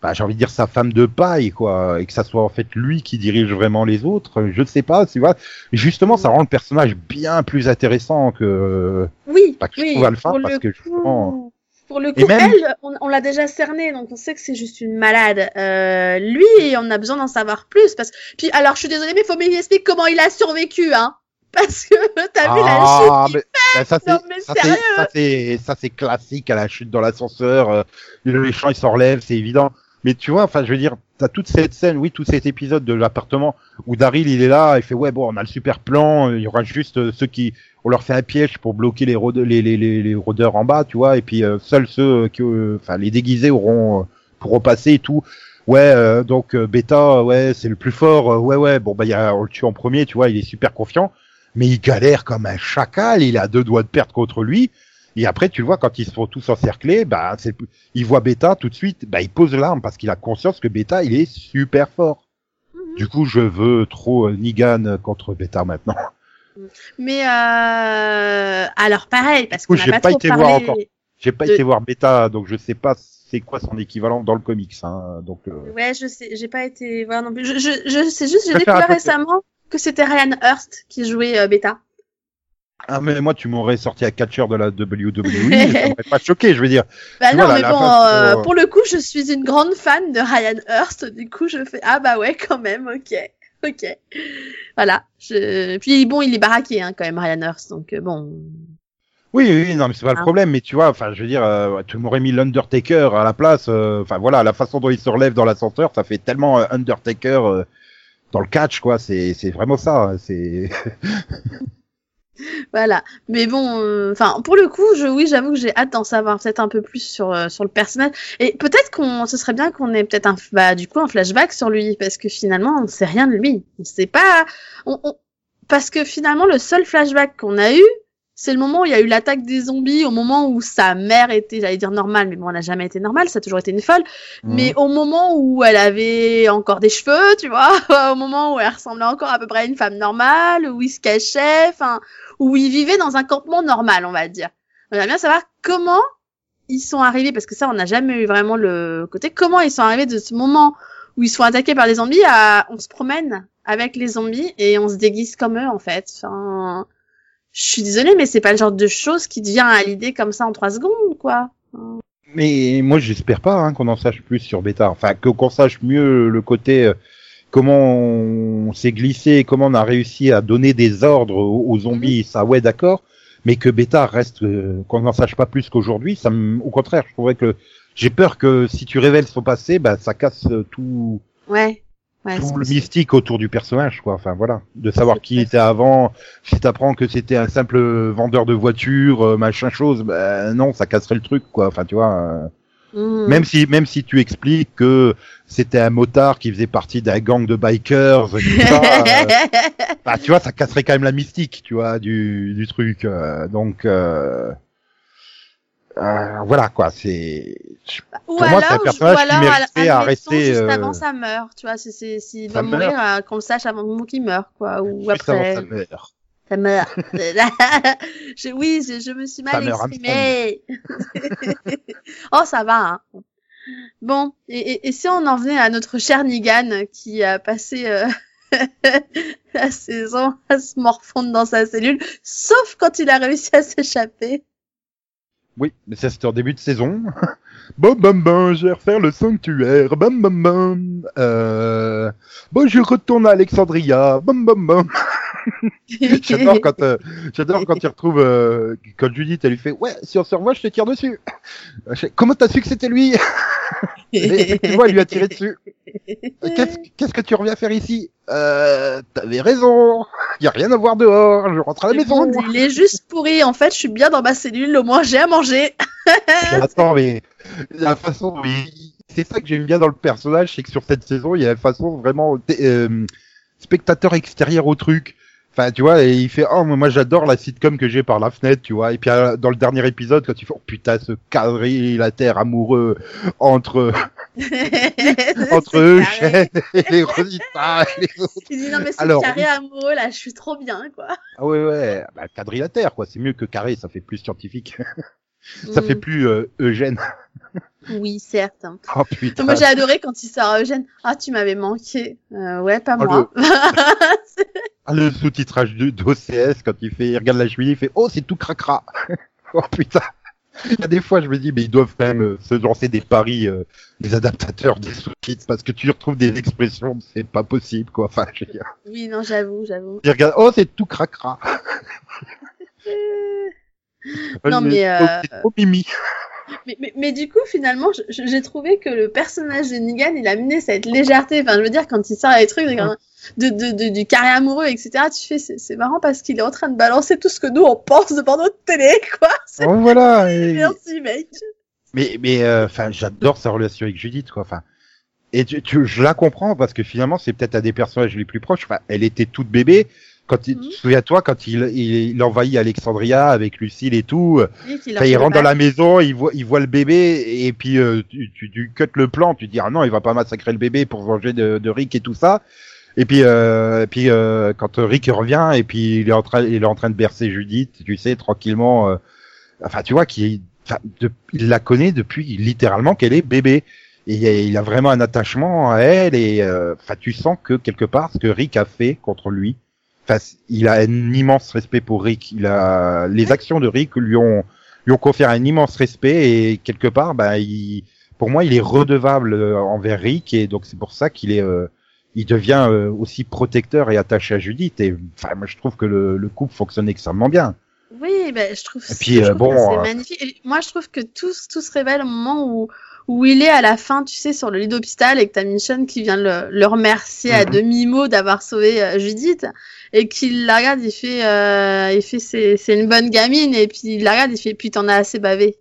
bah, j'ai envie de dire sa femme de paille quoi et que ça soit en fait lui qui dirige vraiment les autres je ne sais pas tu vois justement ça rend le personnage bien plus intéressant que oui, Pas que je oui. trouve Alpha, pour parce le que coup, justement- pour le coup, même- elle, on, on l'a déjà cerné, donc on sait que c'est juste une malade. Euh, lui, on a besoin d'en savoir plus, parce puis alors, je suis désolée, mais faut m'expliquer comment il a survécu, hein. Parce que t'as vu la Ah, chute mais, bah, ça c'est Non, mais ça sérieux? ça c'est ça c'est classique à la chute dans l'ascenseur. euh, le méchant il se relève, c'est évident. Mais tu vois, enfin je veux dire, t'as toute cette scène, oui, tout cet épisode de l'appartement où Daryl il est là, il fait ouais bon, on a le super plan, il y aura juste euh, ceux qui, on leur fait un piège pour bloquer les rôdeurs, les, rôdeurs en bas, tu vois, et puis euh, seuls ceux qui, euh, enfin les déguisés auront pour repasser et tout. Ouais, donc Beta, ouais, c'est le plus fort. ouais, ouais, bon bah y on le tue en premier, tu vois, il est super confiant mais il galère comme un chacal, il a deux doigts de perte contre lui. Et après, tu le vois, quand ils se font tous encercler, bah, c'est, il voit Beta tout de suite, bah, il pose l'arme parce qu'il a conscience que Beta, il est super fort. Mhm. Du coup, je veux trop euh, Nigan contre Beta maintenant. Mais euh... alors pareil, parce qu'on j'ai pas pas trop été voir encore. J'ai pas De- été voir Beta, donc je sais pas c'est quoi son équivalent dans le comics. Hein, donc, euh, Ouais, je sais, j'ai pas été voir non plus. Je, je, je sais juste, j'ai découvert récemment que c'était Ryan Hurst qui jouait euh, Beta. Ah, mais moi, tu m'aurais sorti à catcher de la WWE, ça m'aurait pas choqué, je veux dire. Bah Tu non, vois, mais la bon, façon- euh, pour le coup, je suis une grande fan de Ryan Hurst. Du coup, je fais ah bah ouais, quand même, ok, ok. Voilà. Je... Puis bon, il est baraqué hein, quand même Ryan Hurst, donc euh, bon. Oui, oui, non, mais c'est pas le Ah. problème, mais tu vois, enfin, je veux dire, euh, tu m'aurais mis l'Undertaker à la place, euh, enfin voilà, la façon dont il se relève dans l'ascenseur, ça fait tellement euh, Undertaker euh, dans le catch, quoi, c'est c'est vraiment ça, hein, c'est... Voilà. Mais bon, euh, enfin, pour le coup, je, oui, j'avoue que j'ai hâte d'en savoir peut-être un peu plus sur euh, sur le personnage. Et peut-être qu'on, ce serait bien qu'on ait peut-être un, bah, du coup, un flashback sur lui, parce que finalement, on ne sait rien de lui. On sait pas, on, on- parce que finalement, le seul flashback qu'on a eu, c'est le moment où il y a eu l'attaque des zombies, au moment où sa mère était, j'allais dire normale, mais bon, elle n'a jamais été normale, ça a toujours été une folle. Mais au moment où elle avait encore des cheveux, tu vois, au moment où elle ressemblait encore à peu près à une femme normale, où il se cachait, enfin, où il vivait dans un campement normal, on va dire. On aimerait bien savoir comment ils sont arrivés, parce que ça, on n'a jamais eu vraiment le côté, comment ils sont arrivés de ce moment où ils sont attaqués par les zombies à, on se promène avec les zombies et on se déguise comme eux, en fait. Je suis désolée, mais c'est pas le genre de chose qui te vient à l'idée comme ça en trois secondes, quoi. Mais moi, j'espère pas hein, qu'on en sache plus sur Beta, enfin, qu'on sache mieux le côté... Comment on s'est glissé, comment on a réussi à donner des ordres aux, aux zombies, ça ouais d'accord, mais que Beta reste, euh, qu'on n'en sache pas plus qu'aujourd'hui, ça me- au contraire, je trouverais que j'ai peur que si tu révèles son passé, bah ça casse euh, tout, Ouais. Ouais, tout le mystique autour du personnage, quoi. Enfin voilà, de savoir qui était avant. Si t'apprends que c'était un simple vendeur de voitures, euh, machin chose, bah non, ça casserait le truc, quoi. Enfin tu vois. euh, Mhm. même si même si tu expliques que c'était un motard qui faisait partie d'un gang de bikers, ça, euh, bah, tu vois, ça casserait quand même la mystique, tu vois, du, du truc. euh, donc, euh, euh, voilà, quoi, c'est... Ou Pour moi, alors, c'est un personnage ou qui alors, méritait à rester, juste euh, avant sa meurt, tu vois, si c'est s'il Ça doit mourir, euh, qu'on le sache avant qu'il meurt, quoi, ou Juste avant après. sa meurt. Ça meurt. je, oui, je, je me suis mal Ça exprimée. oh, ça va. Hein. Bon, et, et, et si on en venait à notre cher Nigan qui a passé euh, la saison à se morfondre dans sa cellule, sauf quand il a réussi à s'échapper. Oui, mais ça c'était en début de saison. Bon, bam, bam, je vais refaire le sanctuaire. Bam, bam, bam. Euh... Bon, je retourne à Alexandria. Bam, bam, bam. J'adore quand, euh, j'adore quand il retrouve, euh, quand Judith, elle lui fait, ouais, si on se revoit, je te tire dessus. Fais, Comment t'as su que c'était lui? Effectivement, elle lui a tiré dessus. Qu'est-ce, qu'est-ce que tu reviens faire ici? Euh, t'avais raison. Y a rien à voir dehors. Je rentre à la maison. il est juste pourri. En fait, je suis bien dans ma cellule. Au moins, j'ai à manger. Mais attends, mais la façon, il- c'est ça que j'aime bien dans le personnage, c'est que sur cette saison, il y a une façon vraiment euh, spectateur extérieur au truc. Enfin, tu vois, et il fait oh mais moi j'adore la sitcom que j'ai par la fenêtre, tu vois. Et puis euh, dans le dernier épisode, quand il fait oh putain ce quadrilatère amoureux entre entre Eugène et les Rosita et les autres. Il dit non mais c'est Alors, carré amoureux là, je suis trop bien quoi. Ah ouais ouais, bah, quadrilatère quoi, c'est mieux que carré, ça fait plus scientifique, ça Mm. fait plus euh, Eugène. Oui, certes. Oh putain. Moi j'ai adoré quand il sort Eugène. Ah tu m'avais manqué. Euh, ouais, pas Oh, moi. Ah, le sous-titrage d'OCS, quand il fait, il regarde la cheminée, il fait, oh, c'est tout cracra. oh, putain. Il y a des fois, je me dis, mais ils doivent quand même euh, se lancer des paris, euh, les adaptateurs des sous-titres, parce que tu retrouves des expressions, c'est pas possible, quoi. Enfin, je Oui, non, j'avoue, j'avoue. tu regardes, oh, c'est tout cracra. Non, mais, Oh, euh, c'est trop mimi. Mais, mais, mais du coup, finalement, j'ai trouvé que le personnage de Negan, il a amené cette légèreté. Enfin, je veux dire, quand il sort les trucs de, de, de, de- du carré amoureux, etc., tu fais, c'est marrant parce qu'il est en train de balancer tout ce que nous, on pense devant notre télé, quoi. Oh, voilà. et- merci, mec. Mais, mais, euh, enfin, j'adore sa relation avec Judith, quoi. Enfin, et tu, tu- je la comprends parce que finalement, c'est peut-être un des personnages les plus proches. Enfin, elle était toute bébé. Quand il, Mhm. souviens-toi, quand il, il, il envahit Alexandria avec Lucille et tout, Enfin, en il rentre dans la maison, il voit, il voit le bébé, et puis euh, tu, tu, tu cut le plan, tu dis ah non, il va pas massacrer le bébé pour venger de, de Rick et tout ça. Et puis, euh, et puis euh, quand Rick revient, et puis il est en train, il est en train de bercer Judith, tu sais, tranquillement. euh, enfin, tu vois qu'il, de- il la connaît depuis littéralement qu'elle est bébé. Et il a- il a vraiment un attachement à elle, et euh, enfin, tu sens que quelque part, ce que Rick a fait contre lui, enfin, il a un immense respect pour Rick. Il a les actions de Rick lui ont lui ont conféré un immense respect et quelque part, bah, il, pour moi, il est redevable euh, envers Rick et donc c'est pour ça qu'il est, euh, il devient euh, aussi protecteur et attaché à Judith. Et enfin, moi, je trouve que le, le couple fonctionne extrêmement bien. Oui, ben, je trouve, Et puis, je euh, trouve bon, c'est magnifique. Et moi, je trouve que tout, tout se révèle au moment où, où il est à la fin, tu sais, sur le lit d'hôpital et que t'as Michonne qui vient le, le remercier à Mhm. demi-mot d'avoir sauvé euh, Judith et qu'il la regarde, il fait, euh, il fait, c'est, c'est une bonne gamine et puis il la regarde, il fait, puis t'en as assez bavé.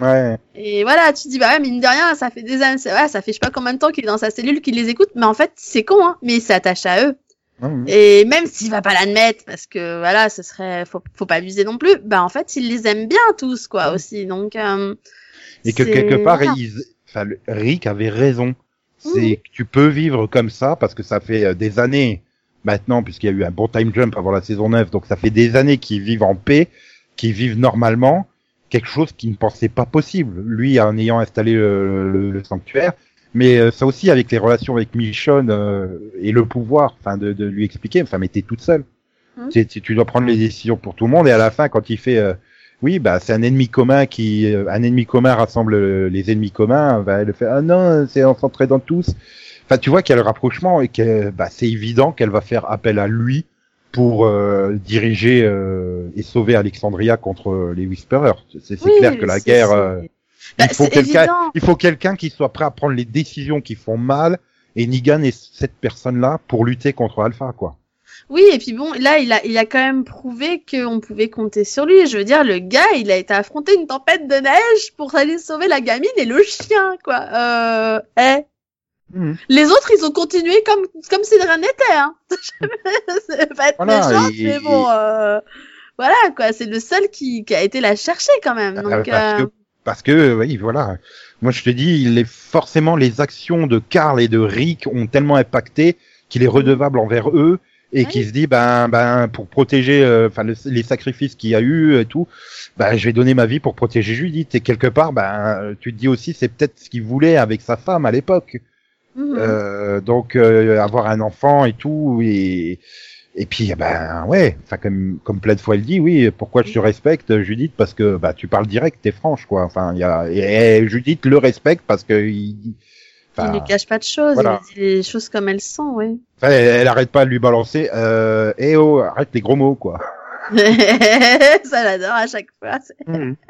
Ouais. Et voilà, tu te dis, bah ouais, mine de rien, ça fait des années, ouais, ça fait je sais pas combien de temps qu'il est dans sa cellule, qu'il les écoute, mais en fait, c'est con, hein, mais il s'attache à eux. Et même s'il va pas l'admettre, parce que voilà, ce serait, faut, faut pas abuser non plus, bah en fait, il les aime bien tous, quoi, aussi. Donc, euh, Et que c'est- quelque part, voilà. ils- enfin, Rick avait raison. C'est Mhm. que tu peux vivre comme ça parce que ça fait euh, des années maintenant, puisqu'il y a eu un bon time jump avant la saison 9, donc ça fait des années qu'ils vivent en paix, qu'ils vivent normalement, quelque chose qu'ils ne pensaient pas possible. Lui, en ayant installé le, le- le sanctuaire, mais euh, ça aussi avec les relations avec Michonne euh, et le pouvoir, enfin de, de lui expliquer, enfin mais t'es toute seule. Tu, tu- tu dois prendre les décisions pour tout le monde et à la fin quand il fait euh, oui, bah c'est un ennemi commun qui, euh, un ennemi commun rassemble euh, les ennemis communs. Bah, elle fait ah non, c'est en s'entraidant tous. Enfin, tu vois qu'il y a le rapprochement et que bah, c'est évident qu'elle va faire appel à lui pour euh, diriger euh, et sauver Alexandria contre les Whisperers. C'est Oui, clair que la guerre, euh, Bah, il faut quelqu'un, il faut quelqu'un qui soit prêt à prendre les décisions qui font mal. Et Negan est cette personne-là pour lutter contre Alpha, quoi. Oui, et puis bon, là, il a, il a quand même prouvé qu'on pouvait compter sur lui. Je veux dire, le gars, il a été affronter une tempête de neige pour aller sauver la gamine et le chien, quoi. Euh, eh. Mhm. Les autres, ils ont continué comme, comme si de rien n'était, hein. c'est pas être Voilà, méchant, et- mais bon, euh, voilà, quoi. C'est le seul qui, qui a été la chercher, quand même. Ah, Donc, parce, euh, que, parce que, oui, voilà. Moi, je te dis, forcément les actions de Karl et de Rick ont tellement impacté qu'il est redevable envers eux et Oui. qu'il se dit, ben, ben, pour protéger, euh, enfin, le- les sacrifices qu'il y a eu et tout, ben, je vais donner ma vie pour protéger Judith. Et quelque part, ben, tu te dis aussi, c'est peut-être ce qu'il voulait avec sa femme à l'époque. mhm. Euh, donc, euh, avoir un enfant et tout et et puis, eh ben, ouais, enfin, comme, comme plein de fois elle dit, oui, pourquoi je te respecte, Judith, parce que, bah, tu parles direct, t'es franche, quoi. Enfin, il y a, et, et Judith le respecte parce que, il, il enfin, ne cache pas de choses, voilà. il dit les choses comme elles sont, oui. enfin, elle, elle arrête pas de lui balancer, euh, eh oh, arrête les gros mots, quoi. ça l'adore à chaque fois. Mhm.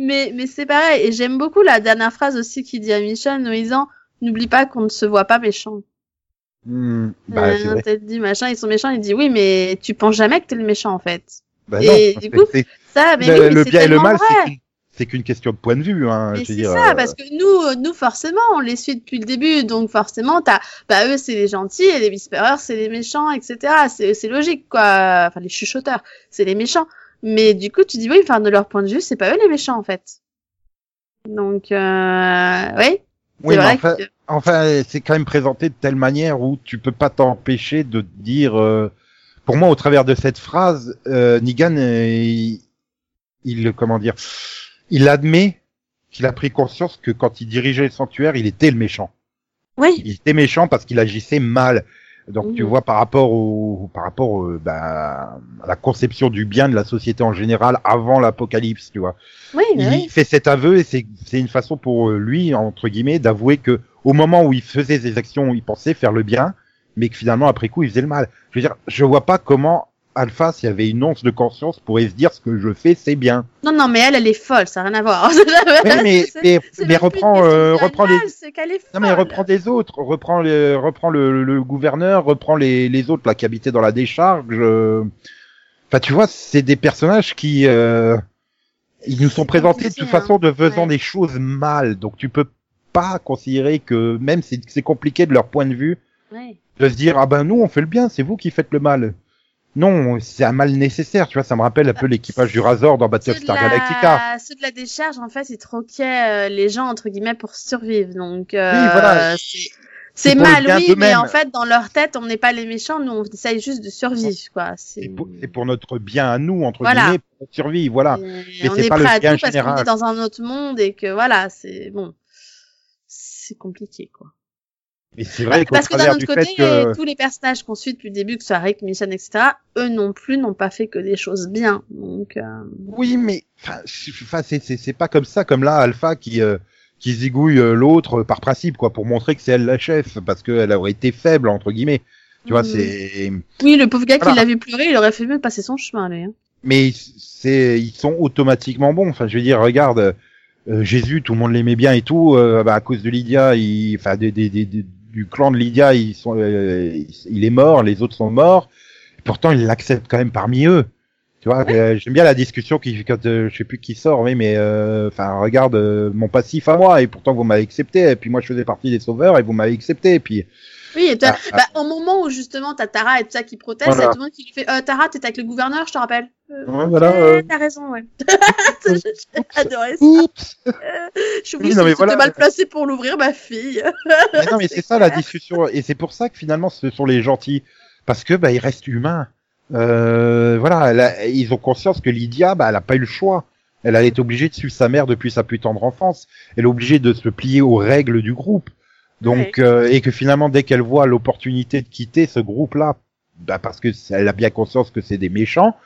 Mais, mais c'est pareil, et j'aime beaucoup la dernière phrase aussi qu'il dit à Michonne, en disant, n'oublie pas qu'on ne se voit pas méchant. Hmm, bah, Euh, c'est vrai. t'as dit machin, ils sont méchants, il dit oui, mais tu penses jamais que t'es le méchant en fait. Bah, et non, du coup, c'est- Ça, mais le, oui, mais le c'est bien et le tellement mal, vrai. c'est c'est qu'une question de point de vue, hein. C'est ça, euh, parce que nous, nous forcément, on les suit depuis le début, donc forcément, t'as, bah eux c'est les gentils et les whisperers c'est les méchants, etc. C'est, logique quoi. Enfin les chuchoteurs, c'est les méchants. Mais du coup, tu dis oui, enfin de leur point de vue, c'est pas eux les méchants en fait. Donc, euh, oui. oui, mais enfin, que- enfin, c'est quand même présenté de telle manière où tu peux pas t'empêcher de dire. euh, pour moi, au travers de cette phrase, euh, Negan, euh, il, il- comment dire, il admet qu'il a pris conscience que quand il dirigeait le sanctuaire, il était le méchant. Oui. Il était méchant parce qu'il agissait mal. Donc tu Mhm. vois par rapport au par rapport au, bah, à la conception du bien de la société en général avant l'apocalypse, tu vois. Oui, il oui. fait cet aveu et c'est c'est une façon pour lui entre guillemets d'avouer que au moment où il faisait ses actions, il pensait faire le bien, mais que finalement après coup il faisait le mal. Je veux dire, je vois pas comment Alpha, s'il y avait une once de conscience, pourrait se dire ce que je fais, c'est bien. Non, non, mais elle, elle est folle, ça n'a rien à voir. Oui, mais, mais, reprend, euh, reprend mal, les, non mais reprend des autres, reprend les, reprend le, le gouverneur, reprend les, les autres là qui habitaient dans la décharge. euh. Enfin, tu vois, c'est des personnages qui, euh, ils nous sont présentés de toute hein. façon de faisant Ouais. des choses mal, donc tu peux pas considérer que même c'est c'est compliqué de leur point de vue Ouais. de se dire ah ben nous on fait le bien, c'est vous qui faites le mal. Non, c'est un mal nécessaire, tu vois, ça me rappelle un peu l'équipage du Razor dans Battlestar Galactica. la... ceux de la décharge, en fait, ils troquaient euh, les gens, entre guillemets, pour survivre. Donc, euh, Oui, voilà. c'est- le mal, oui, mais en fait, dans leur tête, on n'est pas les méchants, nous, on essaye juste de survivre, quoi. C'est pour, pour notre bien à nous, entre Voilà. guillemets, pour notre survie, voilà. Et Mais on c'est est pas le prêt à bien tout parce qu'on général. est dans un autre monde et que, voilà, c'est bon. C'est compliqué, quoi. Et c'est vrai qu'au Parce que d'un autre côté, que... tous les personnages qu'on suit depuis le début, que ce soit Rick, Mission, etc., eux non plus n'ont pas fait que des choses bien. Donc, euh, Oui, mais enfin, c'est pas comme ça, comme là, Alpha qui euh, qui zigouille euh, l'autre par principe, quoi, pour montrer que c'est elle la chef, parce qu'elle aurait été faible entre guillemets. Tu vois, Mhm. c'est. Oui, le pauvre gars qui Voilà. l'a vu pleurer, il aurait fait mieux de passer son chemin, lui. hein. Mais c'est ils sont automatiquement bons. Enfin, je veux dire, regarde. euh, Jésus, tout le monde l'aimait bien et tout, euh, bah, à cause de Lydia, il, enfin, des, des, des- des- du clan de Lydia, ils sont, euh, il est mort, les autres sont morts. Pourtant, il l'accepte quand même parmi eux. Tu vois, euh, j'aime bien la discussion qui, quand euh, je sais plus qui sort, oui, mais euh, enfin, regarde euh, mon passif à moi, et pourtant vous m'avez accepté, et puis moi je faisais partie des sauveurs, et vous m'avez accepté, et puis Oui, et toi, Ah, bah, au moment où justement t'as Tara et tout ça qui protestent, il Voilà. y a tout le monde qui lui fait euh, Tara, t'es avec le gouverneur, je te rappelle. Euh, Ouais, voilà, euh. T'as raison, ouais. J'ai adoré ça. oups. Je suis Oui, non, mais voilà. mal placé pour l'ouvrir, ma fille. Mais non, mais C'est ça la discussion, et c'est pour ça que finalement ce sont les gentils, parce que bah ils restent humains. Euh, voilà, a- ils ont conscience que Lydia, bah elle a pas eu le choix. Elle a été obligée de suivre sa mère depuis sa plus tendre enfance. Elle est obligée de se plier aux règles du groupe. Donc euh, et que finalement dès qu'elle voit l'opportunité de quitter ce groupe-là, bah parce que elle a bien conscience que c'est des méchants,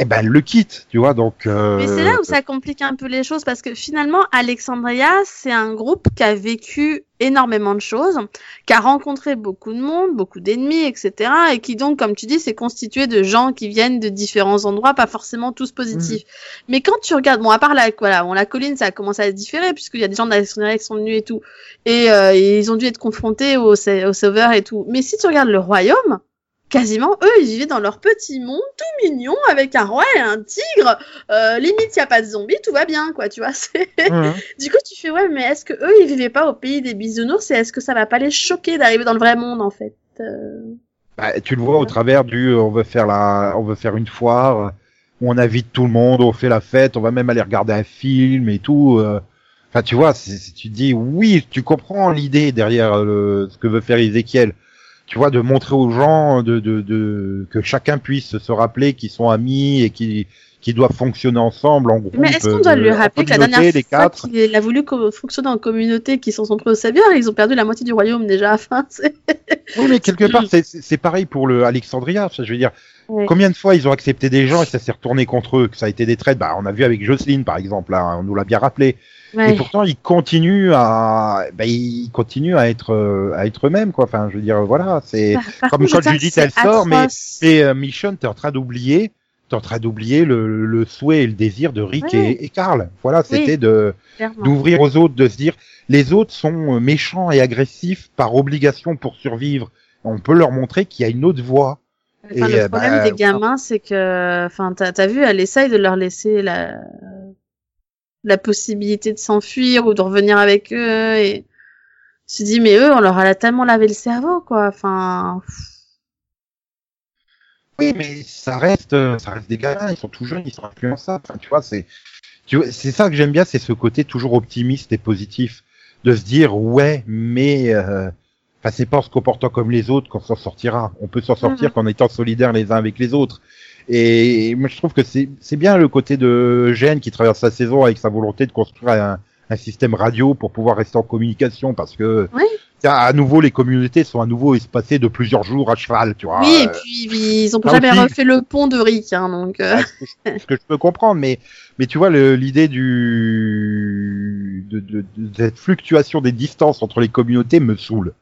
eh ben elle le quitte, tu vois. Donc euh, Mais c'est là où ça complique un peu les choses parce que finalement, Alexandria, c'est un groupe qui a vécu énormément de choses, qui a rencontré beaucoup de monde, beaucoup d'ennemis, etc. Et qui donc, comme tu dis, c'est constitué de gens qui viennent de différents endroits, pas forcément tous positifs. Mais quand tu regardes, bon, à part la, voilà, bon, la colline, ça a commencé à se différer puisqu'il y a des gens d'Alexandria qui sont venus et tout. Et, euh, et ils ont dû être confrontés aux, aux sauveurs et tout. Mais si tu regardes le royaume, quasiment eux ils vivaient dans leur petit monde tout mignon avec un roi et un tigre euh, limite y a pas de zombies tout va bien quoi tu vois du coup tu fais ouais mais est-ce que eux ils vivaient pas au pays des bisounours et est-ce que ça va pas les choquer d'arriver dans le vrai monde en fait Euh, Bah, tu le vois au travers du euh, on veut faire la on veut faire une foire où on invite tout le monde, on fait la fête, on va même aller regarder un film et tout. euh. Enfin, tu vois, c'est- tu te dis oui, tu comprends l'idée derrière le, ce que veut faire Ezekiel. Tu vois, de montrer aux gens de, de, de que chacun puisse se rappeler qu'ils sont amis et qu'ils qui doivent fonctionner ensemble en groupe. mais est-ce qu'on doit euh, lui rappeler que la dernière fois qu'il a voulu fonctionner en communauté qui sont son propre savieur ils ont perdu la moitié du royaume déjà enfin c'est Oui, mais quelque part, c'est- c'est c'est pareil pour le Alexandria. Je veux dire, Combien de fois ils ont accepté des gens et ça s'est retourné contre eux, que ça a été des traites. Bah, on a vu avec Jocelyne, par exemple, là, on nous l'a bien rappelé. Ouais. Et pourtant, ils continuent à, bah, ils continuent à être, euh, à être eux-mêmes, quoi. Enfin, je veux dire, voilà, c'est, comme contre, quand Judith, elle sort, mais- et euh, Mission, t'es en train d'oublier, t'es en train d'oublier le, le souhait et le désir de Rick Ouais. et, et Carl. Voilà, Oui. c'était de, d'ouvrir aux autres, de se dire, les autres sont euh, méchants et agressifs par obligation pour survivre. On peut leur montrer qu'il y a une autre voie. Enfin, le euh, problème bah, des gamins, c'est que, enfin, t'as as vu, elle essaye de leur laisser la la possibilité de s'enfuir ou de revenir avec eux et tu te dis mais eux, on leur a tellement lavé le cerveau, quoi. Enfin, Oui, mais ça reste, euh, ça reste des gamins, ils sont tout jeunes, ils sont influençables. Enfin, tu vois, c'est, tu vois, c'est ça que j'aime bien, c'est ce côté toujours optimiste et positif, de se dire ouais, mais, euh, enfin, c'est pas en se comportant comme les autres qu'on s'en sortira. On peut s'en sortir Mhm. qu'en étant solidaires les uns avec les autres. Et moi, je trouve que c'est, c'est bien le côté de Gênes qui traverse sa saison avec sa volonté de construire un, un système radio pour pouvoir rester en communication parce que Oui. à nouveau les communautés sont à nouveau espacées de plusieurs jours à cheval, tu vois. Oui, et Euh, puis ils ont là jamais aussi- refait le pont de Rick, hein, donc. euh, Ah, ce, que je, peux comprendre, mais mais tu vois l'idée du de, de, de cette fluctuation des distances entre les communautés me saoule.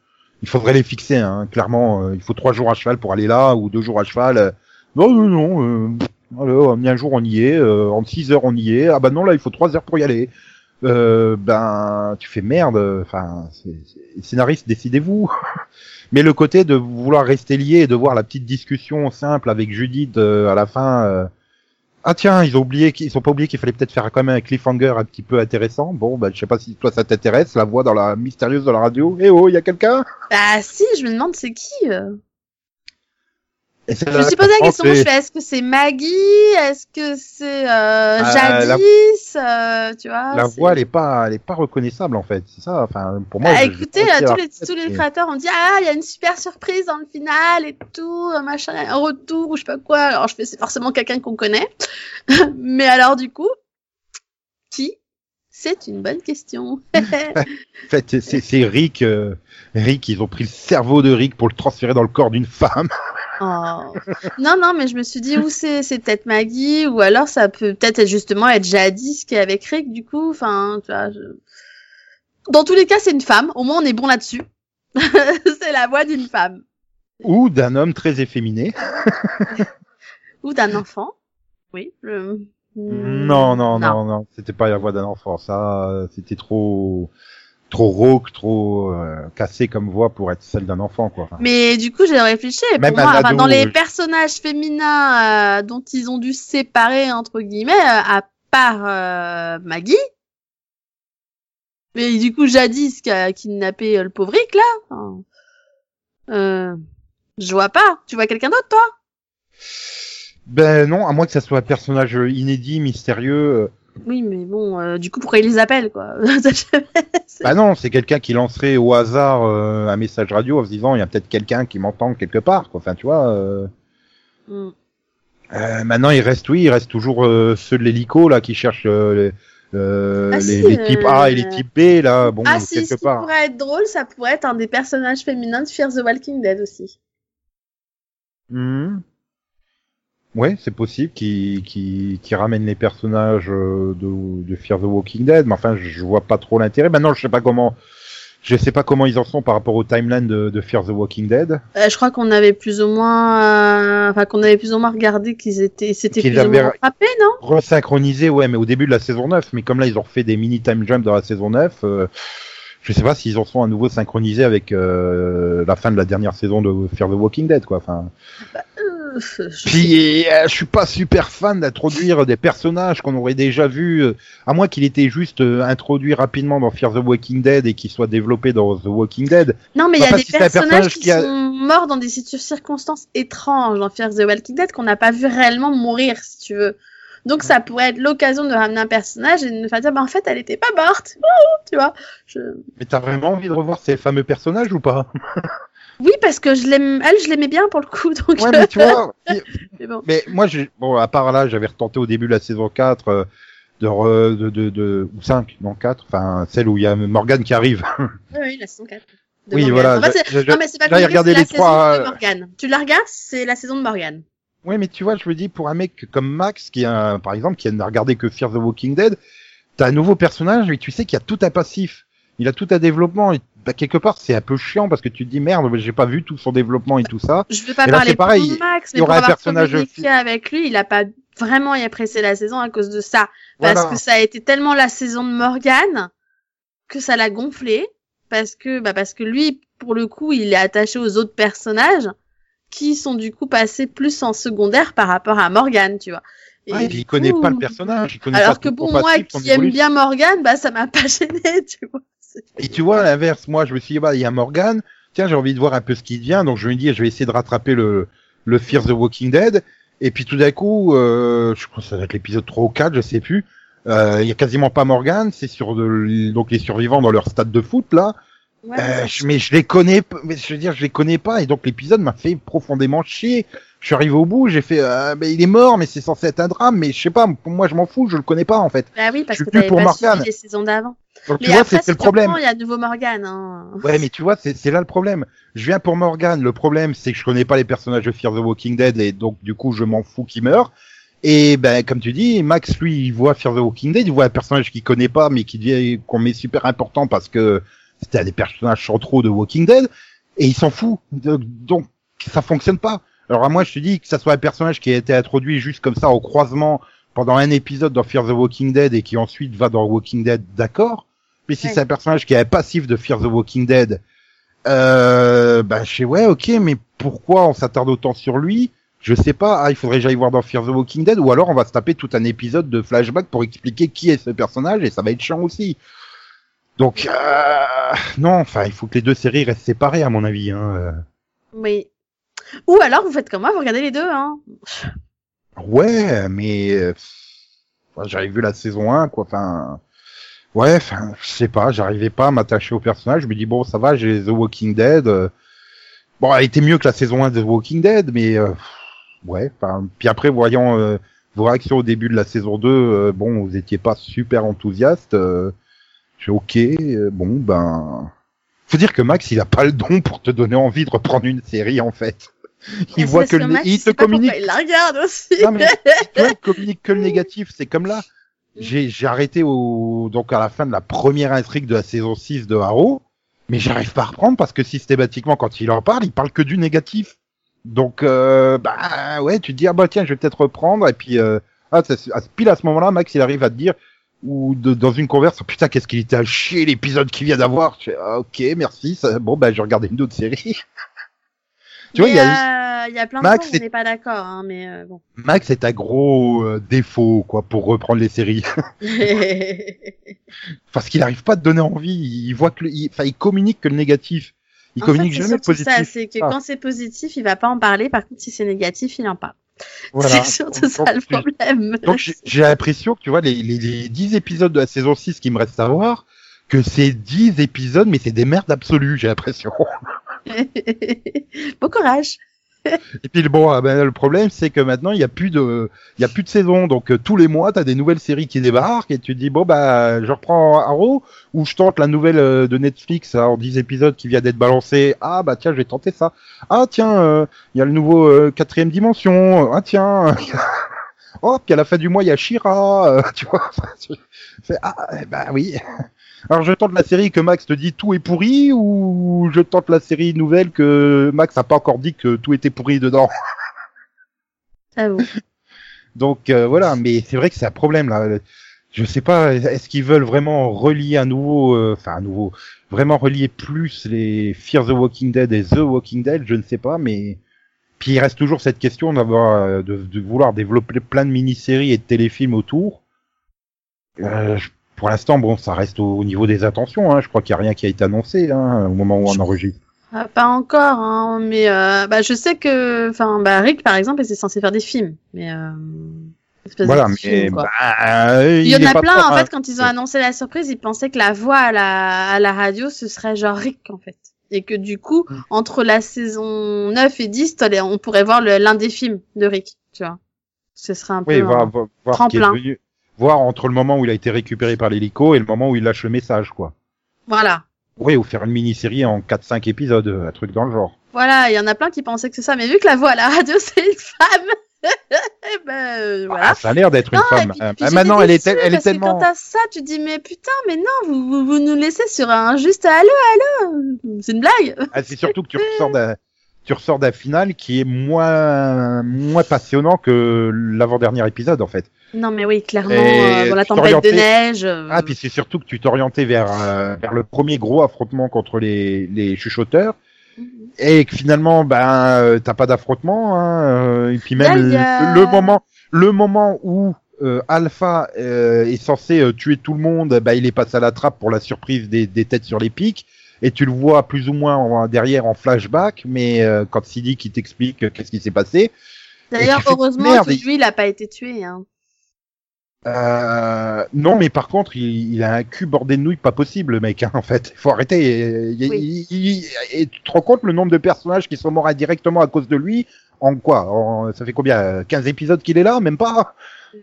Il faudrait les fixer, hein, clairement. euh, il faut trois jours à cheval pour aller là ou deux jours à cheval. euh. non non non. Euh, alors, un jour on y est, en six heures on y est. Ah bah non là il faut trois heures pour y aller. Ben tu fais merde. Enfin, scénariste décidez-vous. Mais le côté de vouloir rester lié et de voir la petite discussion simple avec Judith à la fin. Ah tiens, ils ont oublié qu'ils ils ont pas oublié qu'il fallait peut-être faire quand même un cliffhanger un petit peu intéressant. Bon, bah je sais pas si toi ça t'intéresse, la voix dans la mystérieuse de la radio. Eh oh, il y a quelqu'un? Bah si, je me demande c'est qui. euh? Je me suis posé la question, je fais est-ce que c'est Maggie? Est-ce que c'est euh, la- Jadis? Euh, Tu vois La voix, elle est pas, elle est pas reconnaissable en fait. C'est ça. Enfin, pour moi. Ah, je- écoutez, je- euh, tous les, tous les créateurs ont dit ah il y a une super surprise dans le final et tout un machin un retour ou je sais pas quoi alors je fais c'est forcément quelqu'un qu'on connaît mais alors du coup qui? C'est une bonne question En fait, c'est c'est Rick. euh, Rick, ils ont pris le cerveau de Rick pour le transférer dans le corps d'une femme. Oh. non non mais je me suis dit ou c'est? C'est peut-être Maggie ou alors ça peut peut-être être justement être Jadis qui est avec Rick du coup enfin tu vois je- dans tous les cas c'est une femme au moins on est bon là-dessus c'est la voix d'une femme Ou d'un homme très efféminé. ou d'un enfant. Oui. le- Non, non, non, non, c'était pas la voix d'un enfant. Ça, c'était trop, trop rauque, trop euh, cassé comme voix pour être celle d'un enfant, quoi. Mais du coup, j'ai réfléchi. Et Même pour moi, ado, dans les euh, personnages féminins euh, dont ils ont dû se séparer entre guillemets, euh, à part euh, Maggie. Mais du coup, jadis qui a kidnappé le pauvre Rick là. enfin, euh, je vois pas. Tu vois quelqu'un d'autre, toi? Ben non, à moins que ça soit un personnage inédit, mystérieux. Oui, mais bon, euh, du coup, pourquoi ils les appellent quoi Bah non, c'est quelqu'un qui lancerait au hasard euh, un message radio en se disant il y a peut-être quelqu'un qui m'entend quelque part, quoi. Enfin, tu vois. euh, Hmm. euh, maintenant, il reste, oui, il reste toujours ceux de l'hélico là qui cherchent les, Ah, les, si, les types A et les types B là. Bon, ah si, ce qui pourrait être drôle, ça pourrait être un des personnages féminins de Fear the Walking Dead aussi. Mhm. Ouais, c'est possible qui qui qui ramène les personnages euh, de de Fear the Walking Dead, mais enfin je vois pas trop l'intérêt. Maintenant, je sais pas comment je sais pas comment ils en sont par rapport au timeline de, de Fear the Walking Dead. Euh, je crois qu'on avait plus ou moins, euh, enfin qu'on avait plus ou moins regardé qu'ils étaient, c'était Qu'ils plus ou moins non? Resynchronisé, ouais, mais au début de la saison 9, mais comme là ils ont refait des mini time jump dans la saison 9, euh, je sais pas s'ils en sont à nouveau synchronisés avec euh, la fin de la dernière saison de Fear the Walking Dead quoi. Enfin, Euh, je- Puis euh, je suis pas super fan d'introduire des personnages qu'on aurait déjà vus, euh, à moins qu'il était juste euh, introduit rapidement dans Fear the Walking Dead et qu'il soit développé dans The Walking Dead. Non, mais il y a des si personnages personnage qui, qui a- sont morts dans des circonstances étranges dans Fear the Walking Dead qu'on n'a pas vu réellement mourir, si tu veux. Donc ça pourrait être l'occasion de ramener un personnage et de nous faire dire, bah en fait, elle était pas morte, tu vois. Je... Mais t'as vraiment envie de revoir ces fameux personnages ou pas? Oui, parce que je l'aime, elle, je l'aimais bien pour le coup, donc. Ouais, mais tu vois. mais bon. mais moi, j'ai bon, à part là, j'avais retenté au début de la saison 4 euh, de, re- de, de, de ou 5, non 4, enfin celle où il y a Morgan qui arrive. Oui, oui, la saison 4. de Oui, voilà, En fait, je- je- non, mais c'est pas regardé c'est la les trois, saison euh, de Morgan. Tu la regardes, c'est la saison de Morgan. Oui, mais tu vois, je me dis, pour un mec comme Max, qui a, par exemple, qui n'a regardé que Fear the Walking Dead, t'as un nouveau personnage et tu sais qu'il y a tout un passif. Il a tout un développement et bah, quelque part, c'est un peu chiant parce que tu te dis, merde, mais j'ai pas vu tout son développement et tout ça. Je veux pas Et là, parler c'est pareil, pour Max, il y mais pour aura un personnage avec lui, il a pas vraiment apprécié la saison à cause de ça. Parce Voilà. que ça a été tellement la saison de Morgan que ça l'a gonflé. Parce que, bah, parce que lui, pour le coup, il est attaché aux autres personnages qui sont du coup passés plus en secondaire par rapport à Morgan, tu vois. Et Ouais, et puis il connaît pas le personnage, il connaît Alors pas que son moi, qui aime bien Morgan, bah, ça m'a pas gêné, tu vois. Et tu vois, à l'inverse, moi, je me suis dit, bah, il y a Morgan, tiens, j'ai envie de voir un peu ce qui devient, donc je me dis, je vais essayer de rattraper le, le Fear the Walking Dead, et puis tout d'un coup, euh, je crois que ça va être l'épisode 3 ou 4, je sais plus, euh, il y a quasiment pas Morgan, c'est sur de- donc les survivants dans leur stade de foot, là, Ouais, Euh, mais je- mais je les connais, mais je veux dire, je les connais pas, et donc l'épisode m'a fait profondément chier. Je suis arrivé au bout, j'ai fait, euh, ben, il est mort, mais c'est censé être un drame, mais je sais pas, pour moi je m'en fous, je le connais pas en fait. Bah oui, parce je que plus pour pas Morgane. les saisons d'avant. Donc Mais tu vois, c'est le problème. il y a de nouveau Morgane. Hein. Ouais, mais tu vois, c'est là le problème. Je viens pour Morgan. Le problème, c'est que je connais pas les personnages de Fear the Walking Dead et donc du coup, je m'en fous qu'il meure. Et ben, comme tu dis, Max, lui, il voit Fear the Walking Dead, il voit un personnage qu'il connaît pas, mais qui devient qu'on met super important parce que c'était un des personnages centraux de Walking Dead, et il s'en fout. Donc, ça fonctionne pas. Alors à moi, je te dis que ça soit un personnage qui a été introduit juste comme ça au croisement pendant un épisode dans Fear the Walking Dead et qui ensuite va dans Walking Dead, d'accord? Mais si Ouais. c'est un personnage qui est un passif de Fear the Walking Dead, euh, bah je sais ouais, ok, mais pourquoi on s'attarde autant sur lui? Je sais pas. Ah, il faudrait que j'aille voir dans Fear the Walking Dead, ou alors on va se taper tout un épisode de flashback pour expliquer qui est ce personnage et ça va être chiant aussi. Donc euh, non, enfin, il faut que les deux séries restent séparées à mon avis. Hein. euh. Oui. Ou alors, vous faites comme moi, vous regardez les deux. Hein. Ouais, mais euh, j'avais vu la saison 1, quoi. Enfin, ouais, enfin, je sais pas, j'arrivais pas à m'attacher au personnage. Je me dis bon, ça va, j'ai The Walking Dead. euh, Bon, elle était mieux que la saison 1 de The Walking Dead, mais euh, ouais. Enfin, puis après, voyant euh, vos réactions au début de la saison 2, euh, bon, vous étiez pas super enthousiaste. Je ok, bon, ben. Faut dire que Max, il a pas le don pour te donner envie de reprendre une série, en fait. Il voit que le, il te communique Il la regarde aussi. non, mais tu vois, il communique que le négatif, c'est comme là. J'ai, j'ai arrêté au, donc à la fin de la première intrigue de la saison 6 de Arrow, mais j'arrive pas à reprendre parce que systématiquement, quand il en parle, il parle que du négatif. Donc, euh, bah, ouais, tu te dis, ah bah tiens, je vais peut-être reprendre, et puis, euh, ah, ça, pile à ce moment-là, Max, il arrive à te dire, ou de, dans une converse, oh, putain, qu'est-ce qu'il était à chier l'épisode qu'il vient d'avoir. Je fais, ah, ok, merci, ça- bon, bah, je regardais une autre série. Tu vois, Mais, il y a, euh, il y a plein Max, de c'est- on n'est pas d'accord, hein, mais euh, bon. Max est un gros euh, défaut, quoi, pour reprendre les séries. parce qu'il n'arrive pas à te donner envie. Il voit que, le- il, enfin, il communique que le négatif. Il En communique fait, jamais le surtout ça, positif. c'est que Ah. quand c'est positif, il va pas en parler. Par contre, si c'est négatif, il en parle. Voilà. C'est surtout ça le problème. Donc j'ai- j'ai l'impression que tu vois les, les, les 10 épisodes de la saison 6 qui me restent à voir, que c'est 10 épisodes, mais c'est des merdes absolues, j'ai l'impression. bon courage. Et puis bon, ah ben, le problème c'est que maintenant il y a plus de, il y a plus de saison, donc euh, tous les mois t'as des nouvelles séries qui débarquent et tu te dis bon bah je reprends Arrow ou je tente la nouvelle euh, de Netflix hein, en 10 épisodes qui vient d'être balancée. Ah bah tiens je vais tenter ça. Ah tiens euh, il y a le nouveau quatrième dimension. Ah tiens. Oh, puis à la fin du mois, il y a Shira, tu vois. ah, ben oui. Alors je tente la série que Max te dit tout est pourri ou je tente la série nouvelle que Max a pas encore dit que tout était pourri dedans. J'avoue. Donc euh, voilà, mais c'est vrai que c'est un problème là. Je sais pas, est-ce qu'ils veulent vraiment relier à nouveau, euh, enfin à nouveau, vraiment relier plus les Fear the Walking Dead et The Walking Dead, je ne sais pas, mais puis il reste toujours cette question d'avoir euh, de, de vouloir développer plein de mini-séries et de téléfilms autour. Euh, je- pour l'instant, bon, ça reste au, au niveau des intentions. Hein. Je crois qu'il n'y a rien qui a été annoncé hein, au moment où on enregistre. Ah, pas encore, hein, mais euh, bah, je sais que, enfin, bah, Rick par exemple, était censé faire des films, mais euh, Voilà, mais film, bah, Il y en a plein, trop- en fait, quand ils ont annoncé la surprise, ils pensaient que la voix à la, à la radio, ce serait genre Rick, en fait. Et que du coup, Mm. entre la saison 9 et 10, t'as les- on pourrait voir l'un des films de Rick, tu vois. Ce serait un peu... Oui, un- voir, voir, voir ce qui est tremplin. devenu- voir entre le moment où il a été récupéré par l'hélico et le moment où il lâche le message, quoi. Voilà. Oui, ou faire une mini-série en 4-5 épisodes, un truc dans le genre. Voilà, il y en a plein qui pensaient que c'est ça, mais vu que la voix à la radio, c'est une femme, eh ben, euh, voilà. Ah, ça a l'air d'être une femme. puis- Euh, puis euh, maintenant, elle est, elle est tellement. quand t'as ça, tu te dis mais putain, mais non, vous, vous, vous nous laissez sur un juste allô, allô, c'est une blague. Ah, c'est surtout que tu ressors d'un, tu ressors d'un final qui est moins, moins passionnant que l'avant-dernier épisode, en fait. Non mais oui, clairement, euh, dans la tempête de neige. euh, Ah, puis c'est surtout que tu t'orientais vers, euh, vers le premier gros affrontement contre les, les chuchoteurs. mhm. Et que finalement, ben, t'as pas d'affrontement, hein, et puis même Là, a- le, le moment, le moment où Alpha est censé tuer tout le monde, bah, il est passé à la trappe pour la surprise des, des têtes sur les pics, et tu le vois plus ou moins en- derrière en flashback, mais euh, quand Siddiq qui t'explique euh, qu'est-ce qui s'est passé, D'ailleurs, heureusement que lui, il a pas été tué. Hein. Euh, non, mais par contre, il, il, a un cul bordé de nouilles pas possible, le mec. Hein, en fait, faut arrêter. Il, oui. il, et tu te rends compte le nombre de personnages qui sont morts indirectement à cause de lui? En quoi? En, Ça fait combien? 15 épisodes qu'il est là? Même pas?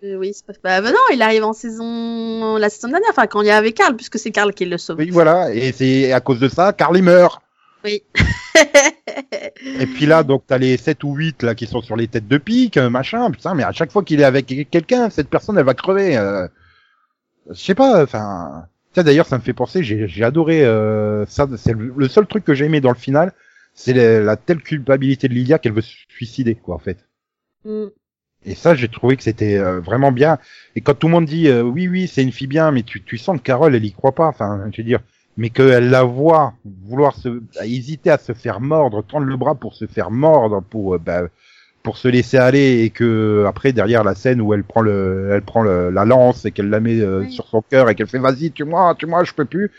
Euh, Oui, c'est pas. Bah, non, il arrive en saison la saison dernière, enfin quand il est avec Karl, puisque c'est Karl qui le sauve. Oui, voilà. Et c'est à cause de ça, Karl il meurt. Oui. et puis là, donc, t'as les 7 ou 8 là qui sont sur les têtes de pique, machin, putain, mais à chaque fois qu'il est avec quelqu'un, cette personne, elle va crever. Euh... Je sais pas, enfin... Tiens, d'ailleurs, ça me fait penser, j'ai adoré euh, ça, c'est le seul truc que j'ai aimé dans le final, c'est la, telle culpabilité de Lydia qu'elle veut se suicider, quoi, en fait. Mm. Et ça, j'ai trouvé que c'était euh, vraiment bien. Et quand tout le monde dit, euh, oui, oui, c'est une fille bien, mais tu, tu sens que Carole, elle y croit pas, enfin, je veux dire, mais qu'elle la voit vouloir se hésiter à se faire mordre, tendre le bras pour se faire mordre, pour bah, pour se laisser aller et que après derrière la scène où elle prend le elle prend le, la lance et qu'elle la met euh, sur son cœur et qu'elle fait vas-y tue-moi tue-moi je peux plus.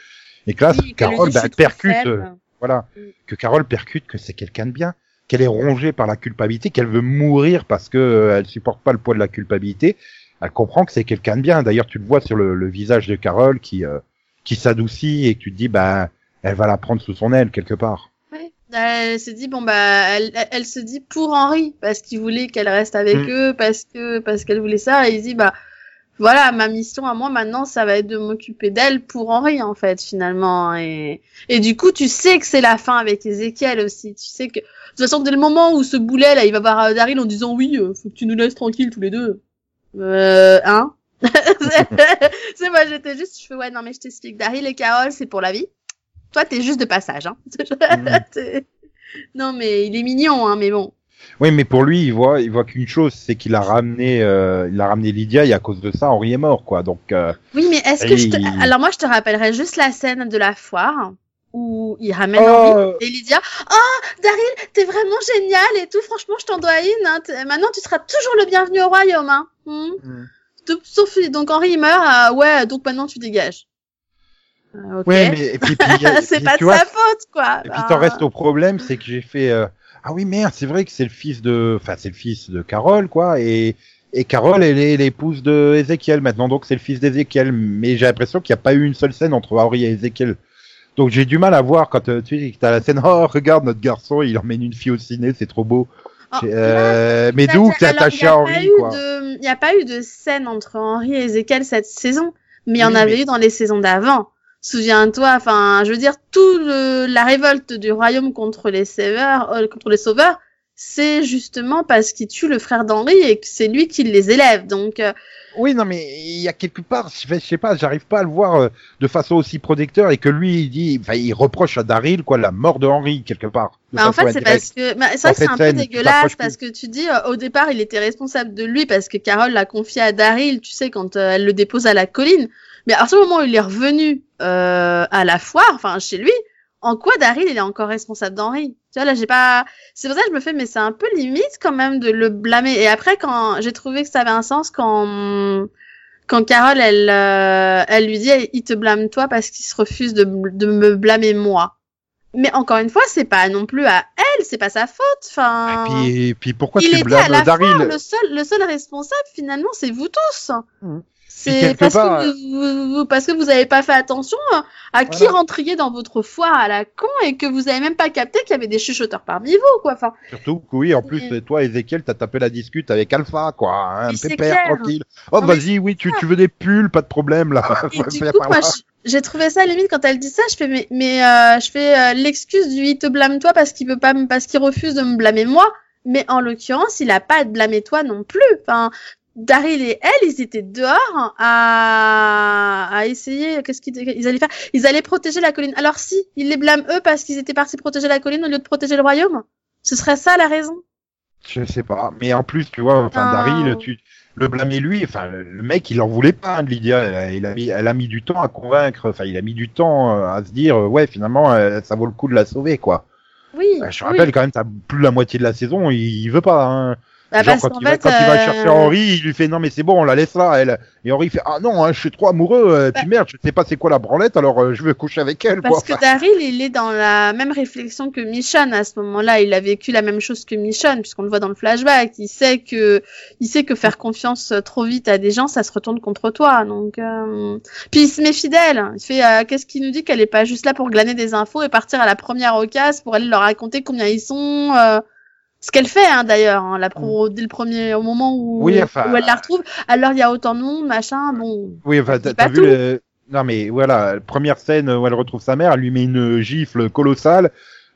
Et que là oui, Carole bah, percute euh, voilà. Mm. que Carole percute que c'est quelqu'un de bien qu'elle est rongée par la culpabilité qu'elle veut mourir parce que euh, elle supporte pas le poids de la culpabilité elle comprend que c'est quelqu'un de bien d'ailleurs tu le vois sur le, le visage de Carole qui qui s'adoucit et que tu te dis bah elle va la prendre sous son aile quelque part. Ouais. Elle se dit bon bah elle, elle se dit pour Henri parce qu'il voulait qu'elle reste avec mm. eux parce que parce qu'elle voulait ça et il dit bah voilà ma mission à moi maintenant ça va être de m'occuper d'elle pour Henri en fait finalement et et du coup tu sais que c'est la fin avec Ezekiel aussi tu sais que de toute façon dès le moment où ce boulet là il va voir Daryl en disant oui euh, faut que tu nous laisses tranquilles tous les deux euh, hein? C'est moi, j'étais juste, je fais ouais, non mais je t'explique, Daryl et Carole, c'est pour la vie. Toi, t'es juste de passage, hein. Mm. non mais il est mignon, hein, mais bon. Oui, mais pour lui, il voit, il voit qu'une chose, c'est qu'il a ramené, euh, il a ramené Lydia et à cause de ça, Henri est mort, quoi. Donc. Euh, oui, mais est-ce que je te... alors moi, je te rappellerai juste la scène de la foire où il ramène oh. Henri et Lydia. Oh, Daryl, t'es vraiment génial et tout. Franchement, je t'en dois une. Hein. Maintenant, tu seras toujours le bienvenu au royaume. Hein. Hmm. Mm sauf donc Henri il meurt, euh, ouais, donc maintenant tu dégages. Euh, Ouais, mais et puis, c'est pas de sa faute quoi. Et puis t'en restes au problème, c'est que j'ai fait euh, ah oui merde, c'est vrai que c'est le fils de, enfin c'est le fils de Carole quoi, et et Carole elle est l'épouse de Ezekiel maintenant, donc c'est le fils d'Ezekiel. Mais j'ai l'impression qu'il n'y a pas eu une seule scène entre Henri et Ezekiel. Donc j'ai du mal à voir quand euh, tu as la scène, oh regarde notre garçon, il emmène une fille au ciné, c'est trop beau. Oh, euh, mais d'où t'es attaché à Henri quoi Il n'y a pas eu de scène entre Henri et Ezekiel cette saison, mais il y en avait eu dans les saisons d'avant. Souviens-toi, enfin, je veux dire, tout le, la révolte du royaume contre les sauveurs, euh, contre les sauveurs, c'est justement parce qu'il tue le frère d'Henri et que c'est lui qui les élève. Donc, euh, oui, non, mais il y a quelque part, je sais pas, j'arrive pas à le voir euh, de façon aussi protecteur et que lui, il dit, enfin, il reproche à Daryl, quoi, la mort de Henri, quelque part. Bah, en fait, c'est parce que, bah, ça, c'est un peu dégueulasse parce que tu dis, euh, au départ, il était responsable de lui parce que Carole l'a confié à Daryl, tu sais, quand elle le dépose à la colline. Mais à ce moment où il est revenu à la foire, enfin, chez lui, en quoi Daryl il est encore responsable d'Henri? Tu vois là j'ai pas c'est pour ça que je me fais mais c'est un peu limite quand même de le blâmer et après quand j'ai trouvé que ça avait un sens quand quand Carole elle euh, elle lui dit il te blâme toi parce qu'il se refuse de, de me blâmer moi. Mais encore une fois, c'est pas non plus à elle, c'est pas sa faute. Enfin. Et puis, et puis pourquoi tu blâmes Daryl? Le seul, le seul responsable finalement, c'est vous tous. Mmh. C'est parce, que vous, parce que vous avez pas fait attention à qui rentriez dans votre foire à la con et que vous avez même pas capté qu'il y avait des chuchoteurs parmi vous, quoi. Enfin. Surtout que oui, en plus, toi, Ezekiel, t'as tapé la discute avec Alpha, quoi. Hein, un pépère tranquille. Oh, vas-y, oui, tu, tu veux des pulls, pas de problème, là. Et du coup, moi, j'ai trouvé ça limite quand elle dit ça, je fais mais, mais euh, je fais euh, l'excuse du il te blâme toi parce qu'il veut pas parce qu'il refuse de me blâmer moi. Mais en l'occurrence, il a pas à te blâmer toi non plus. Enfin, Daryl et elle, ils étaient dehors à, à essayer. Qu'est-ce qu'ils allaient faire Ils allaient protéger la colline. Alors si, ils les blâment eux parce qu'ils étaient partis protéger la colline au lieu de protéger le royaume. Ce serait ça la raison? Je sais pas. Mais en plus, tu vois, enfin, Daryl, tu le blâmer lui. Enfin, le mec, il en voulait pas de Lydia. Il a, mis, elle a mis du temps à convaincre. Enfin, il a mis du temps euh, à se dire, euh, ouais, finalement, euh, ça vaut le coup de la sauver, quoi. Oui. je rappelle quand même, t'as plus la moitié de la saison, il, veut pas. Hein. Bah, Genre parce quand, il va, fait, quand il va euh, chercher Henri, il lui fait non mais c'est bon, on la laisse là. Elle. Et Henri fait ah non, hein, je suis trop amoureux. euh, Bah puis merde, je sais pas c'est quoi la branlette, alors euh, je veux coucher avec elle. Parce quoi. que Daryl, il est dans la même réflexion que Michonne à ce moment-là. Il a vécu la même chose que Michonne, puisqu'on le voit dans le flashback. Il sait que, il sait que faire confiance trop vite à des gens, ça se retourne contre toi. Donc, euh... puis il se met fidèle. Il fait, euh, qu'est-ce qu'il nous dit qu'elle est pas juste là pour glaner des infos et partir à la première occasion pour aller leur raconter combien ils sont. Ce qu'elle fait hein, d'ailleurs, hein, la pro, dès le premier au moment où, Oui, enfin, où elle la retrouve. Alors il y a autant de monde, machin. Bon, Oui, enfin, t'as vu le... Non, mais voilà, première scène où elle retrouve sa mère, elle lui met une gifle colossale.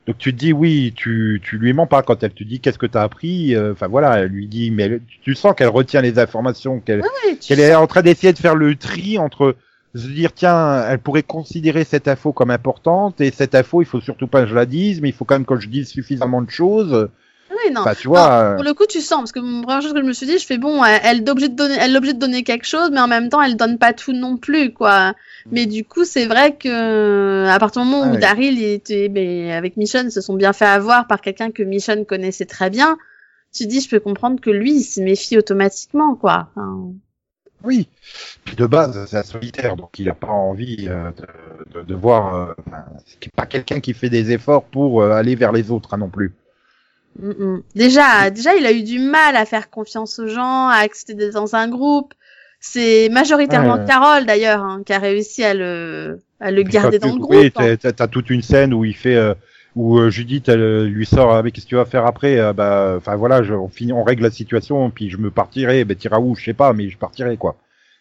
Donc tu te dis, oui, tu, tu lui mens pas quand elle te dit qu'est-ce que t'as appris. euh, Enfin voilà, elle lui dit, mais elle- tu sens qu'elle retient les informations, qu'elle tu qu'elle est en train d'essayer de faire le tri entre se dire, tiens, elle pourrait considérer cette info comme importante, et cette info, il faut surtout pas que je la dise, mais il faut quand même que je dise suffisamment de choses. Oui, non. Enfin, tu vois, Non, euh, pour le coup, tu sens, parce que la première chose que je me suis dit, je fais bon, elle, elle est obligée de donner, elle est obligée de donner quelque chose, mais en même temps, elle donne pas tout non plus, quoi. Mais du coup, c'est vrai que, à partir du moment Ah où ouais. Daryl, il était, ben, avec Michonne, se sont bien fait avoir par quelqu'un que Michonne connaissait très bien, tu dis, je peux comprendre que lui, il se méfie automatiquement, quoi. Enfin, Oui. Puis de base, c'est un solitaire, donc il a pas envie euh, de, de, de voir. Euh, c'est pas quelqu'un qui fait des efforts pour euh, aller vers les autres hein, non plus. Mm, mm. Déjà, déjà, il a eu du mal à faire confiance aux gens, à accepter d'être dans un groupe. C'est majoritairement Ouais. Carole, d'ailleurs, hein, qui a réussi à le, à le garder dans le groupe. Oui, hein. t'as, toute une scène où il fait, euh, où euh, Judith elle, euh, lui sort avec qu'est-ce que tu vas faire après. euh, bah, enfin voilà, je, on finit, on règle la situation, puis je me partirai. Ben t'iras où, je sais pas, mais je partirai quoi.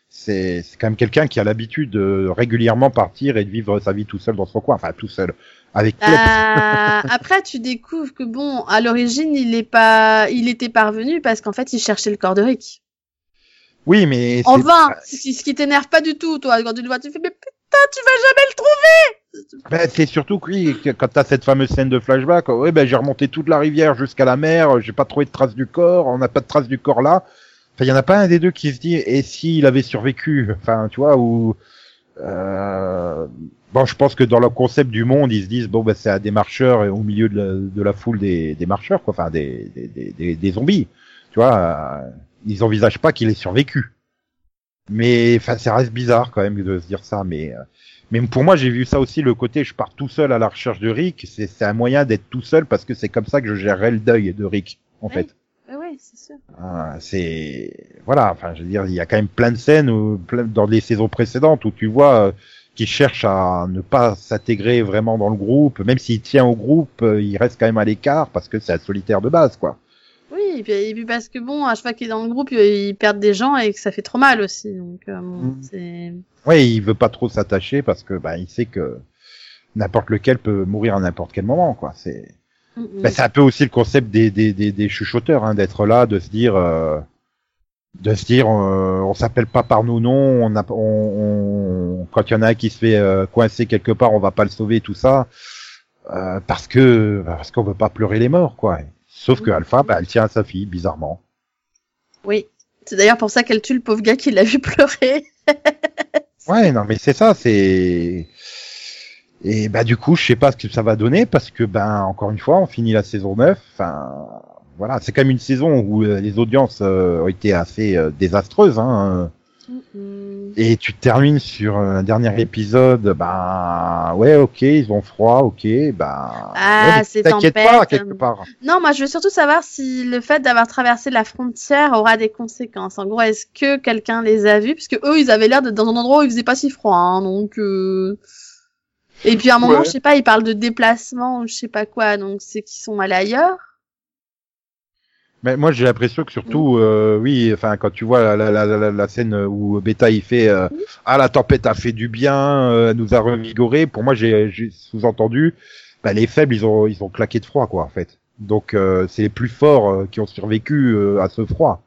C'est, c'est quand même quelqu'un qui a l'habitude de régulièrement partir et de vivre sa vie tout seul dans son coin, enfin tout seul, avec. Euh, après, tu découvres que bon, à l'origine, il est pas, il était parvenu parce qu'en fait, il cherchait le corps de Rick. Oui, mais En vain. Ce qui, t'énerve pas du tout, toi, quand tu le vois, tu fais, mais putain, tu vas jamais le trouver! Ben, c'est surtout que oui, quand t'as cette fameuse scène de flashback, ouais, ben, j'ai remonté toute la rivière jusqu'à la mer, j'ai pas trouvé de traces du corps, on n'a pas de traces du corps là. Enfin, il y en a pas un des deux qui se dit, et s'il avait survécu? Enfin, tu vois, ou, euh... bon, je pense que dans le concept du monde, ils se disent, bon, ben, c'est à des marcheurs et au milieu de la, de la foule des, des marcheurs, quoi, enfin, des, des, des, des, des zombies. Tu vois, euh, ils envisagent pas qu'il ait survécu. Mais, enfin, ça reste bizarre quand même de se dire ça, mais, euh, mais pour moi, j'ai vu ça aussi, le côté je pars tout seul à la recherche de Rick, c'est c'est un moyen d'être tout seul parce que c'est comme ça que je gérerai le deuil de Rick, en Oui. fait. Oui, oui, c'est. Ah, c'est voilà, enfin je veux dire, il y a quand même plein de scènes où, plein- dans les saisons précédentes où tu vois euh, qu'il cherche à ne pas s'intégrer vraiment dans le groupe, même s'il tient au groupe, euh, il reste quand même à l'écart parce que c'est un solitaire de base, quoi. Oui, et puis, et puis parce que bon, à chaque fois qu'il est dans le groupe, il, il perd des gens et que ça fait trop mal aussi. Donc, euh, Mm. c'est. Ouais, il veut pas trop s'attacher parce que bah il sait que n'importe lequel peut mourir à n'importe quel moment, quoi. C'est Ben, c'est un peu aussi le concept des, des, des, des chuchoteurs, hein, d'être là, de se dire, euh, de se dire, euh, on s'appelle pas par nos noms, on, a, on, on- quand il y en a un qui se fait euh, coincer quelque part, on va pas le sauver, tout ça, euh, parce que parce qu'on veut pas pleurer les morts, quoi. Sauf que. Alpha, bah, elle tient à sa fille, bizarrement. Oui. C'est d'ailleurs pour ça qu'elle tue le pauvre gars qui l'a vu pleurer. Ouais, non, mais c'est ça, c'est. Et bah du coup, je sais pas ce que ça va donner parce que ben encore une fois, on finit la saison 9. Enfin, voilà, c'est quand même une saison où euh, les audiences euh, ont été assez euh, désastreuses. Hein, Mm, et tu termines sur un dernier épisode. Ben ouais, ok, ils ont froid, ok, ben. Ah, ouais, c'est T'inquiète pas quelque part. Non, moi je veux surtout savoir si le fait d'avoir traversé la frontière aura des conséquences. En gros, est-ce que quelqu'un les a vus Puisque eux, ils avaient l'air d'être dans un endroit où il faisait pas si froid, hein, donc. Et puis à un moment, Ouais. je sais pas, ils parlent de déplacement ou je sais pas quoi, donc c'est qu'ils sont allés ailleurs. Mais moi, j'ai l'impression que surtout, euh, oui, enfin, quand tu vois la, la, la, la, la scène où Beta il fait euh, ah la tempête a fait du bien, euh, elle nous a revigoré. Pour moi, j'ai j'ai sous-entendu, bah, les faibles, ils ont ils ont claqué de froid, quoi, en fait. Donc euh, c'est les plus forts euh, qui ont survécu euh, à ce froid.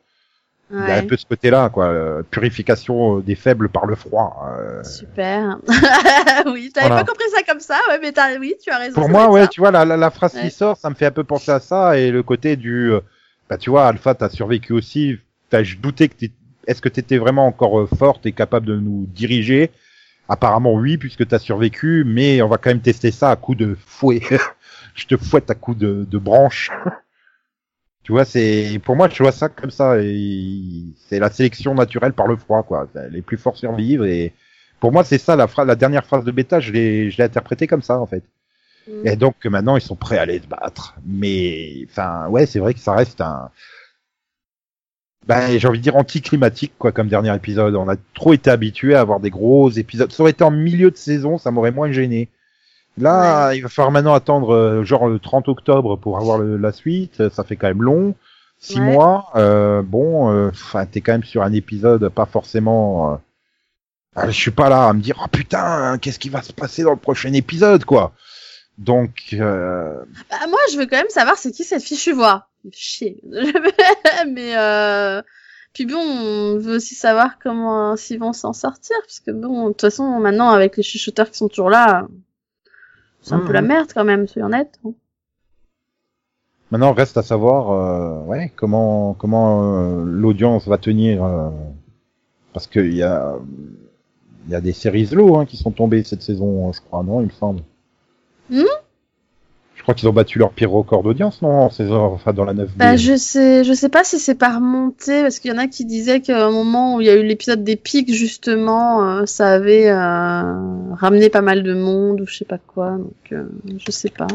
Il y a un peu ce côté-là, quoi, euh, purification euh, des faibles par le froid. euh. Super. oui, t'avais Voilà. pas compris ça comme ça, ouais, mais t'as, oui, tu as raison. Pour moi, ouais, ça. tu vois, la, la, la phrase Ouais. qui sort, ça me fait un peu penser à ça, et le côté du, bah, tu vois, Alpha, t'as survécu aussi, t'as, je doutais que t'es, est-ce que t'étais vraiment encore forte et capable de nous diriger? Apparemment, oui, puisque t'as survécu, mais on va quand même tester ça à coup de fouet. je te fouette à coup de, de branche. Tu vois, c'est pour moi, je vois ça comme ça. C'est la sélection naturelle par le froid, quoi. Les plus forts survivent et pour moi, c'est ça la phrase, la dernière phrase de bêta. Je l'ai, je l'ai interprété comme ça en fait. Mm. Et donc maintenant, ils sont prêts à aller se battre. Mais enfin, ouais, c'est vrai que ça reste un. Ben, j'ai envie de dire anticlimatique, quoi, comme dernier épisode. On a trop été habitué à avoir des gros épisodes. Ça aurait été en milieu de saison, ça m'aurait moins gêné. Là, il va falloir maintenant attendre euh, genre le 30 octobre pour avoir le- la suite. Ça fait quand même long. Six Ouais. mois. Euh, bon, euh, enfin, t'es quand même sur un épisode pas forcément. euh, ah, je suis pas là à me dire oh putain, qu'est-ce qui va se passer dans le prochain épisode, quoi. Donc, euh, Bah, moi, je veux quand même savoir c'est qui cette fichue voix. Chier. Mais euh... puis bon, on veut aussi savoir comment s'ils vont s'en sortir, parce que bon, de toute façon, maintenant avec les chuchoteurs qui sont toujours là, c'est un peu la merde quand même, soyons honnêtes. maintenant reste à savoir, euh, ouais, comment comment euh, l'audience va tenir, euh, parce que il y a y a des séries low hein, qui sont tombées cette saison, je crois, non, il me semble. Je crois qu'ils ont battu leur pire record d'audience, non, en saison, enfin dans la 9 Bah, je sais, je sais pas si c'est par montée, parce qu'il y en a qui disaient qu'au moment où il y a eu l'épisode des pics, justement, euh, ça avait euh, ramené pas mal de monde ou je sais pas quoi, donc euh, je sais pas.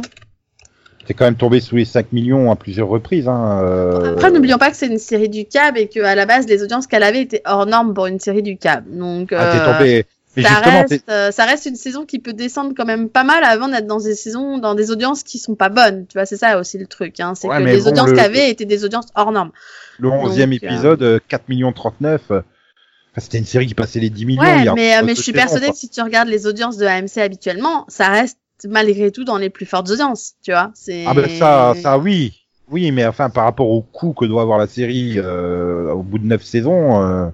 T'es quand même tombé sous les 5 millions à plusieurs reprises. Hein, Après, n'oublions pas que c'est une série du câble et que à la base, les audiences qu'elle avait étaient hors normes pour une série du câble. Donc, Ah, t'es tombé. Ça, reste, euh, ça reste une saison qui peut descendre quand même pas mal avant d'être dans des saisons, dans des audiences qui sont pas bonnes. Tu vois, c'est ça aussi le truc. Hein, c'est Ouais, que les bon, audiences le- qu'elle avait étaient des audiences hors normes. le 11e donc, euh, épisode, euh, 4 millions 39. euh, enfin, c'était une série qui passait les 10 millions. il Ouais, mais, je suis persuadée quoi. que si tu regardes les audiences de AMC habituellement, ça reste malgré tout dans les plus fortes audiences. Tu vois, c'est. Ah ben ça, ça oui. Oui, mais enfin par rapport au coût que doit avoir la série euh, au bout de 9 saisons,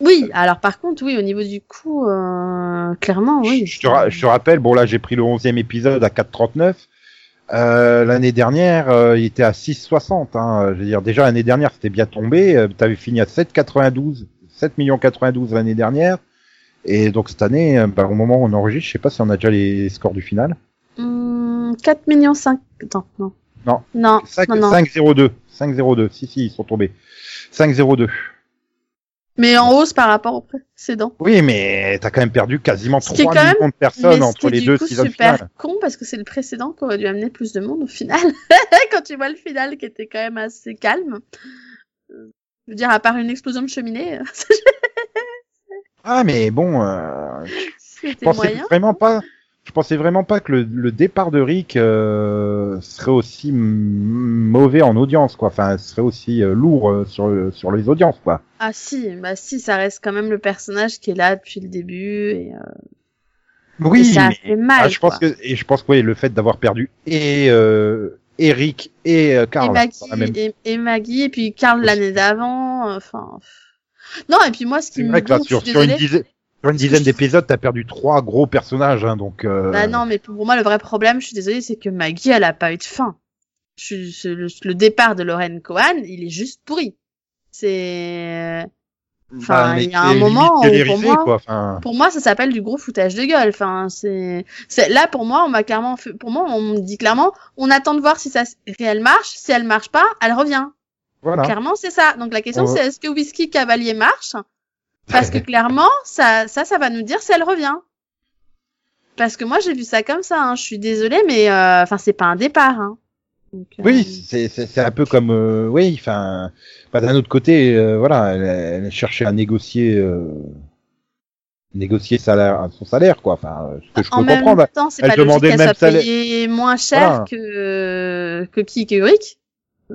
Oui, alors par contre, oui, au niveau du coût, euh, clairement, oui. je, te ra- je te rappelle, bon là j'ai pris le 11e épisode à 4,39. Euh, l'année dernière, euh, il était à 6,60. Hein. Je veux dire, déjà l'année dernière c'était bien tombé. Euh, T'avais fini à 7,92, 7 millions 92 l'année dernière. Et donc cette année, euh, bah, au moment où on enregistre, je sais pas si on a déjà les scores du final. Hum, 4 millions 5. Attends, non. Non. Non, 5, non, non. 5,02. 5,02. Si, si, ils sont tombés. 5,02. Mais en hausse par rapport au précédent. Oui, mais t'as quand même perdu quasiment Ce qui est 3 quand millions même- de personnes entre les deux coup seasons super finales. con parce que c'est le précédent qui aurait dû amener plus de monde au final. Quand tu vois le final qui était quand même assez calme. Euh, Je veux dire, à part une explosion de cheminée, Ah, mais bon, euh, c'était moyen. vraiment pas. Je pensais vraiment pas que le, le départ de Rick euh, serait aussi mauvais en audience, quoi. Enfin, serait aussi euh, lourd euh, sur sur les audiences, quoi. Ah si, bah si, ça reste quand même le personnage qui est là depuis le début et, euh, Oui, et ça mais- fait mal. ah, je pense quoi. que et je pense que oui, le fait d'avoir perdu et euh, Eric et euh, Carl et Maggie, même- et, et Maggie, et puis Carl l'année d'avant, euh, enfin... Non, et puis moi, ce qui me là, sur, je suis sur une dizaine, sur une dizaine d'épisodes, t'as perdu trois gros personnages, hein, donc. Euh... Bah non, mais pour moi, le vrai problème, je suis désolée, c'est que Maggie, elle a pas eu de fin. Je le, le départ de Lauren Cohen, il est juste pourri. C'est... Enfin, Bah, il y a un moment où, pour moi- quoi. Enfin, Pour moi, ça s'appelle du gros foutage de gueule. Enfin, c'est, c'est là pour moi, on m'a clairement fait, pour moi, on me dit clairement, on attend de voir si ça, si elle marche. Si elle marche pas, elle revient. voilà. Clairement, c'est ça. Donc la question, On- c'est est-ce que Whisky Cavalier marche Parce que clairement, ça, ça, ça va nous dire si elle revient. Parce que moi, j'ai vu ça comme ça. Hein. Je suis désolée, mais euh, enfin, c'est pas un départ. Hein. Donc, euh, Oui, c'est un peu comme euh, oui, enfin, bah, d'un autre côté, euh, voilà, elle, elle cherchait à négocier euh, négocier salaire, son salaire, quoi. Enfin, ce que je en peux même comprendre. temps, c'est Elle pas demandait le même salaire. payée moins cher Voilà. que que qui que. Euh,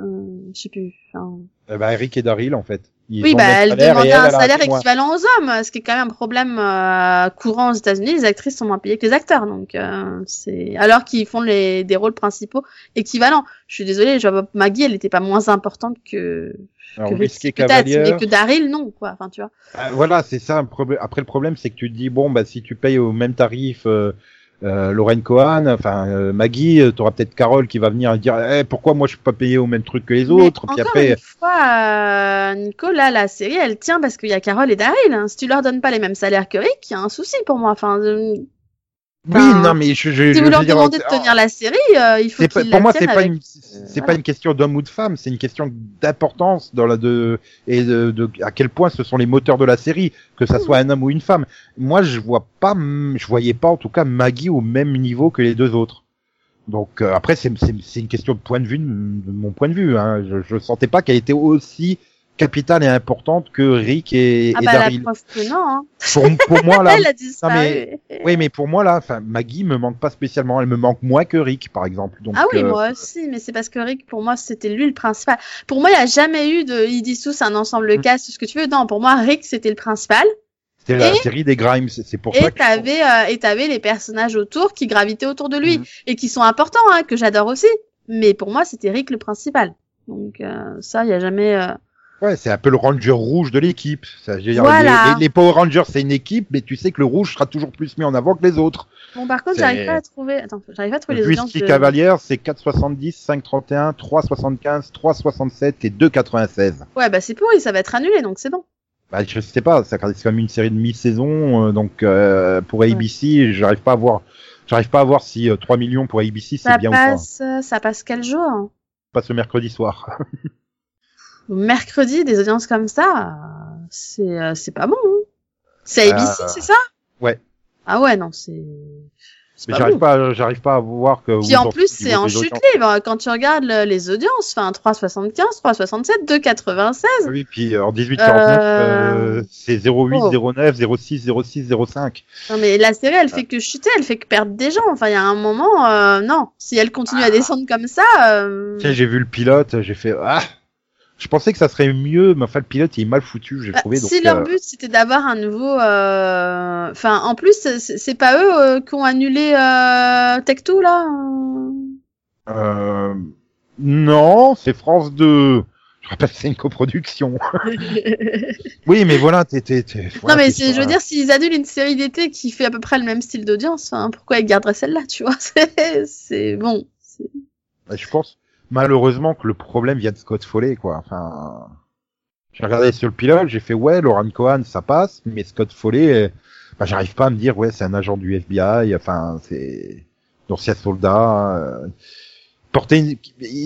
je sais plus. Enfin, Eh ben, Eric et Daryl, en fait. Ils Oui, bah, elle demandait elle, un elle salaire moins. équivalent aux hommes, ce qui est quand même un problème euh, courant aux États-Unis. Les actrices sont moins payées que les acteurs, donc euh, c'est alors qu'ils font les des rôles principaux équivalents. Je suis désolée, je vois Maggie, elle était pas moins importante que Alors, que mais que Daryl, non, quoi. Enfin, tu vois. Ah, voilà, c'est ça. un problème. Après, le problème, c'est que tu te dis bon, bah, si tu payes au même tarif. Euh, Lorraine Cohen, enfin euh, Maggie, euh, t'auras peut-être Carole qui va venir dire eh, pourquoi moi je suis pas payé au même truc que les Mais autres? Puis encore après, une fois, euh, Nico, là, la série, elle tient parce qu'il y a Carole et Daryl. hein. Si tu leur donnes pas les mêmes salaires que Rick, il y a un souci pour moi. Enfin, Oui, Enfin, non, mais je, je, Si je vous leur veux dire, demandez de tenir la série, euh, il faut qu'ils pour moi, c'est pas une, c'est pas une question d'homme ou de femme, c'est une question d'importance dans la de et de, de- à quel point ce sont les moteurs de la série, que ça soit un homme ou une femme. Moi, je vois pas, je voyais pas en tout cas Maggie au même niveau que les deux autres. Donc euh, après, c'est une question de point de vue, de de mon point de vue. Hein. Je, je sentais pas qu'elle était aussi capitale et importante que Rick et, Ah et bah Daryl. non. Hein. Pour, pour moi là, Elle a mais- oui, mais pour moi là, enfin Maggie me manque pas spécialement. Elle me manque moins que Rick, par exemple. Donc, Ah oui, euh, moi aussi, mais c'est parce que Rick, pour moi, c'était lui le principal. Pour moi, il n'y a jamais eu de, ils disent tous un ensemble Mm. cast, ce que tu veux. Non, pour moi, Rick, c'était le principal. C'était la série des Grimes, c'est pour Et ça que t'avais, euh, et t'avais les personnages autour qui gravitaient autour de lui Mhm. et qui sont importants, hein, que j'adore aussi. Mais pour moi, c'était Rick le principal. Donc euh, ça, il y a jamais. Euh, ouais, c'est un peu le Ranger rouge de l'équipe. Voilà. les, Power Rangers, c'est une équipe, mais tu sais que le rouge sera toujours plus mis en avant que les autres. Bon, par contre, j'arrive pas à trouver. Attends, j'arrive pas à trouver les audiences. De- Cavalier, c'est 4,70, 5,31, 3,75, 3,67 et 2,96. Ouais, bah c'est pourri, ça va être annulé, donc c'est bon. Bah, je sais pas, c'est quand même une série de mi-saison, euh, donc euh, pour ABC, j'arrive pas à voir, j'arrive pas à voir si euh, 3 millions pour ABC c'est bien ou pas. passe, euh, ça passe quel jour? Pas ce mercredi soir. Mercredi, des audiences comme ça, c'est euh, c'est pas bon. hein. C'est ABC, Euh, c'est ça? ouais. Ah ouais, non, c'est. Mais j'arrive pas, j'arrive pas à voir que. Puis en plus, c'est en chute libre. Quand tu regardes le- les audiences, enfin 3,75, 3,67, 2,96. Oui, puis euh, en 18,49, Euh, euh, c'est 0,8, oh. 0,9, 0,6, 0,6, 0,5. Non mais la série, elle fait que chuter, elle fait que perdre des gens. Enfin, il y a un moment, euh, non. Si elle continue à Ah. descendre comme ça, Tu sais, j'ai vu le pilote, j'ai fait ah. Je pensais que ça serait mieux, mais enfin le pilote il est mal foutu, j'ai bah, trouvé. Donc, si leur euh, but c'était d'avoir un nouveau, euh, enfin, en plus, c'est pas eux euh, qui ont annulé euh, Tech2 là. euh. non, c'est France 2. Je rappelle que c'est une coproduction. oui, mais voilà, t'es, t'es- non voilà, mais je veux dire, s'ils annulent une série d'été qui fait à peu près le même style d'audience, hein, pourquoi ils garderaient celle-là, tu vois? C'est, bon. Bah, je pense malheureusement que le problème vient de Scott Foley, quoi. Enfin, j'ai regardé sur le pilote, j'ai fait ouais, Lauren Cohen, ça passe, mais Scott Foley, bah, j'arrive pas à me dire ouais, c'est un agent du FBI. Enfin, c'est d'ancien soldat. Euh, porter une...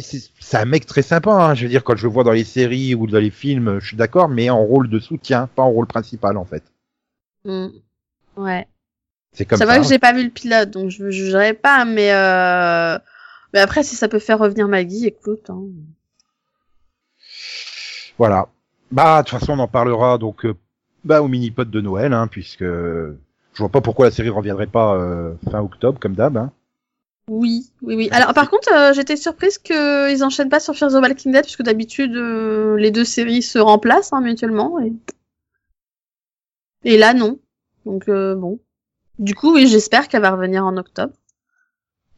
c'est c'est un mec très sympa. Hein, je veux dire, quand je le vois dans les séries ou dans les films, je suis d'accord, mais en rôle de soutien, pas en rôle principal en fait. Mm. Ouais. C'est comme C'est ça. vrai que j'ai pas vu le pilote, donc je ne jugerai pas, mais euh... mais après si ça peut faire revenir Maggie, écoute. Hein. Voilà. Bah, de toute façon, on en parlera donc euh, bah, au mini-pod de Noël, hein, puisque je vois pas pourquoi la série reviendrait pas euh, fin octobre, comme d'hab. Hein. Oui, oui, oui. Alors par contre, euh, j'étais surprise qu'ils enchaînent pas sur Fear the Walking Dead, puisque d'habitude euh, les deux séries se remplacent hein, mutuellement. Et... et là non. Donc euh, bon. Du coup, oui, j'espère qu'elle va revenir en octobre.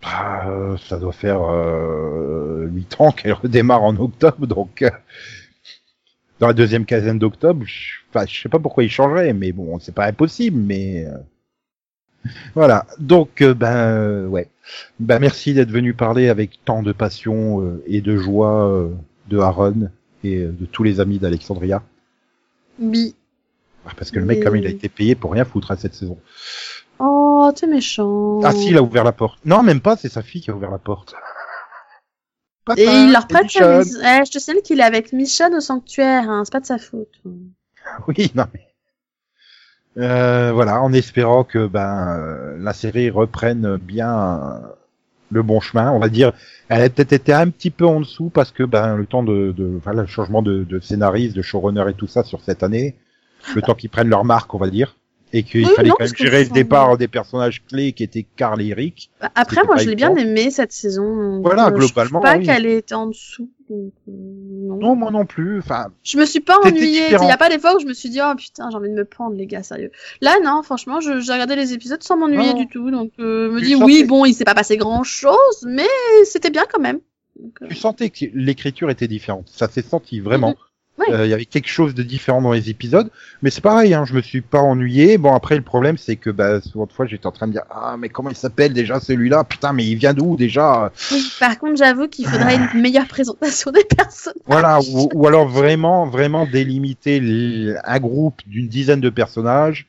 Bah, euh, ça doit faire euh, 8 ans qu'elle redémarre en octobre, donc euh, dans la deuxième quinzaine d'octobre, je enfin, je sais pas pourquoi il changerait, mais bon, c'est pas impossible, mais euh, voilà. Donc, ben ouais, ben merci d'être venu parler avec tant de passion euh, et de joie euh, de Aaron et de tous les amis d'Alexandria. Oui. Ah, Parce que le mec, comme il a été payé pour rien foutre à cette saison. Oh, t'es méchant. Ah si, il a ouvert la porte. Non, même pas, c'est sa fille qui a ouvert la porte. Papa, Et il leur prête sa. Eh, je te signale qu'il est avec Michonne au sanctuaire, hein. c'est pas de sa faute. Oui, non mais. Euh, voilà, en espérant que ben euh, la série reprenne bien euh, le bon chemin, on va dire. Elle a peut-être été un petit peu en dessous parce que ben le temps de, de voilà, le changement de, de scénariste, de showrunner et tout ça sur cette année, le temps qu'ils prennent leur marque, on va dire, et qu'il Oui, fallait non, quand même gérer le départ des personnages clés qui étaient Carl et Rick. Bah, Après, moi, je l'ai bien aimé cette saison. Voilà, euh, Je globalement, trouve pas oui. qu'elle ait été en dessous. donc, euh, non. Non, moi non plus. Enfin, Je me suis pas ennuyée. Il y a pas des fois où je me suis dit, oh putain, j'ai envie de me prendre, les gars, sérieux. Là, non, franchement, je- j'ai regardé les épisodes sans m'ennuyer du tout. Donc, euh, me dis, oui, bon, il s'est pas passé grand chose, mais c'était bien quand même. Donc, euh, tu sentais que l'écriture était différente. Ça s'est senti vraiment. Oui. Euh, Il y avait quelque chose de différent dans les épisodes, mais c'est pareil. Hein, je me suis pas ennuyé. Bon après le problème c'est que bah, souvent de fois j'étais en train de dire ah mais comment il s'appelle déjà celui-là? Putain mais il vient d'où déjà? Oui, par contre, j'avoue qu'il faudrait une meilleure présentation des personnes. Voilà ou, ou alors vraiment vraiment délimiter les- un groupe d'une dizaine de personnages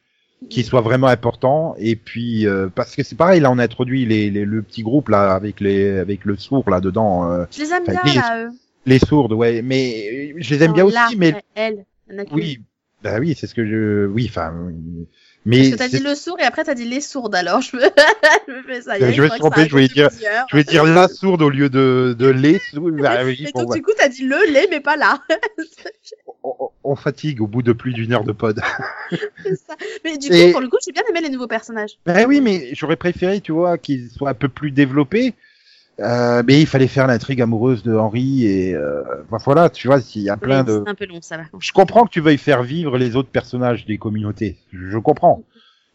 qui soit vraiment important et puis euh, parce que c'est pareil là on a introduit les, les, le petit groupe là avec les avec le sourd là dedans euh, Je les aime bien, là, eux. Les sourdes ouais mais je les aime Non, bien là, aussi mais Elle, a qu'une. oui bah oui c'est ce que je oui enfin mais Parce que t'as dit le sourd et après t'as dit les sourdes, alors je me, je me fais ça. y Je me suis trompé, je voulais dire- plusieurs. je vais dire la sourde au lieu de de les sourds Bah oui, Et bon, donc, ouais. du coup, t'as dit le lait, mais pas là. on, fatigue au bout de plus d'une heure de pod ça. Mais du coup, Et- pour le coup, j'ai bien aimé les nouveaux personnages. Ben oui, mais j'aurais préféré, tu vois, qu'ils soient un peu plus développés. Euh, mais il fallait faire l'intrigue amoureuse de Henri et euh, voilà, tu vois, s'il y a plein Oui, de. C'est un peu long, ça va. Je comprends que tu veuilles faire vivre les autres personnages des communautés. Je comprends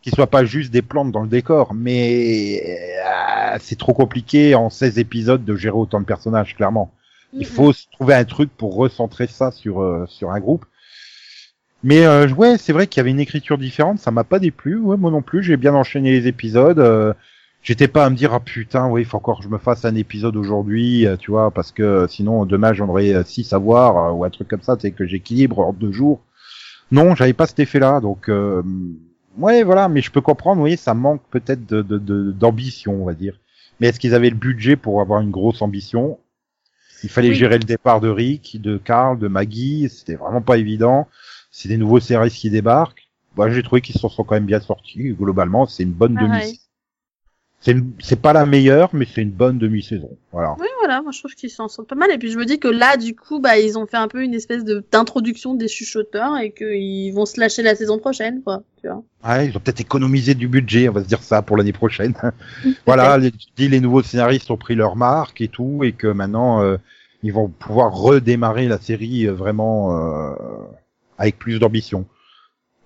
qu'ils soient pas juste des plantes dans le décor, mais euh, c'est trop compliqué en 16 épisodes de gérer autant de personnages, clairement. Il Mhm. faut se trouver un truc pour recentrer ça sur euh, sur un groupe. Mais euh, ouais, c'est vrai qu'il y avait une écriture différente, ça m'a pas déplu. Ouais, moi non plus, j'ai bien enchaîné les épisodes. J'étais pas à me dire ah putain, ouais, il faut encore que je me fasse un épisode aujourd'hui, euh, tu vois, parce que euh, sinon demain j'en aurais euh, six à voir ou un truc comme ça, c'est que j'équilibre en deux jours. Non, j'avais pas cet effet-là, donc euh, ouais, voilà. Mais je peux comprendre, oui, ça manque peut-être de de- de- d'ambition, on va dire. Mais est-ce qu'ils avaient le budget pour avoir une grosse ambition? Il fallait Oui. gérer le départ de Rick, de Carl, de Maggie. C'était vraiment pas évident. C'est des nouveaux services qui débarquent. Moi, j'ai trouvé qu'ils s'en sont quand même bien sortis. Globalement, c'est une bonne demi. C'est une- c'est pas la meilleure, mais c'est une bonne demi-saison. Voilà. Oui, voilà, moi je trouve qu'ils s'en sortent pas mal. Et puis je me dis que là, du coup, bah, ils ont fait un peu une espèce de d'introduction des chuchoteurs et qu'ils vont se lâcher la saison prochaine, quoi. Tu vois. Ouais, ils ont peut-être économisé du budget, on va se dire ça pour l'année prochaine. voilà, les, les nouveaux scénaristes ont pris leur marque et tout, et que maintenant euh, ils vont pouvoir redémarrer la série euh, vraiment euh, avec plus d'ambition.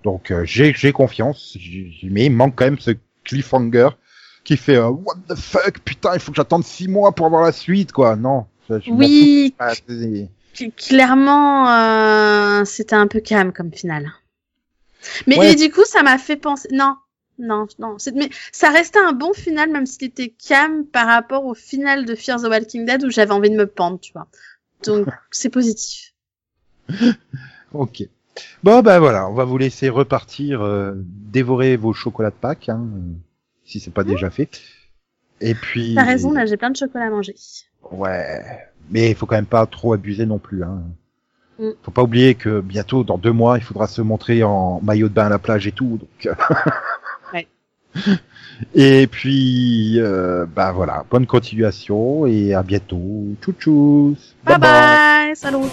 Donc euh, j'ai j'ai confiance, mais il manque quand même ce cliffhanger qui fait euh, what the fuck, putain, il faut que j'attende six mois pour avoir la suite, quoi. Non. je- je Oui. Ah, clairement, euh, c'était un peu calme comme finale. Mais Ouais. et du coup, ça m'a fait penser. Non, non, non. Mais ça restait un bon final, même s'il était calme par rapport au final de Fear the Walking Dead où j'avais envie de me pendre, tu vois. Donc c'est positif. Ok. Bon ben voilà, on va vous laisser repartir, euh, dévorer vos chocolats de Pâques, hein, si c'est pas déjà fait. Et puis. T'as raison, là, j'ai plein de chocolat à manger. Ouais, mais il faut quand même pas trop abuser non plus. Hein. Mm. Faut pas oublier que bientôt, dans deux mois, il faudra se montrer en maillot de bain à la plage et tout. Donc. Ouais. Et puis, euh, bah voilà, bonne continuation et à bientôt. Tchou tchou. Bye bye, salut.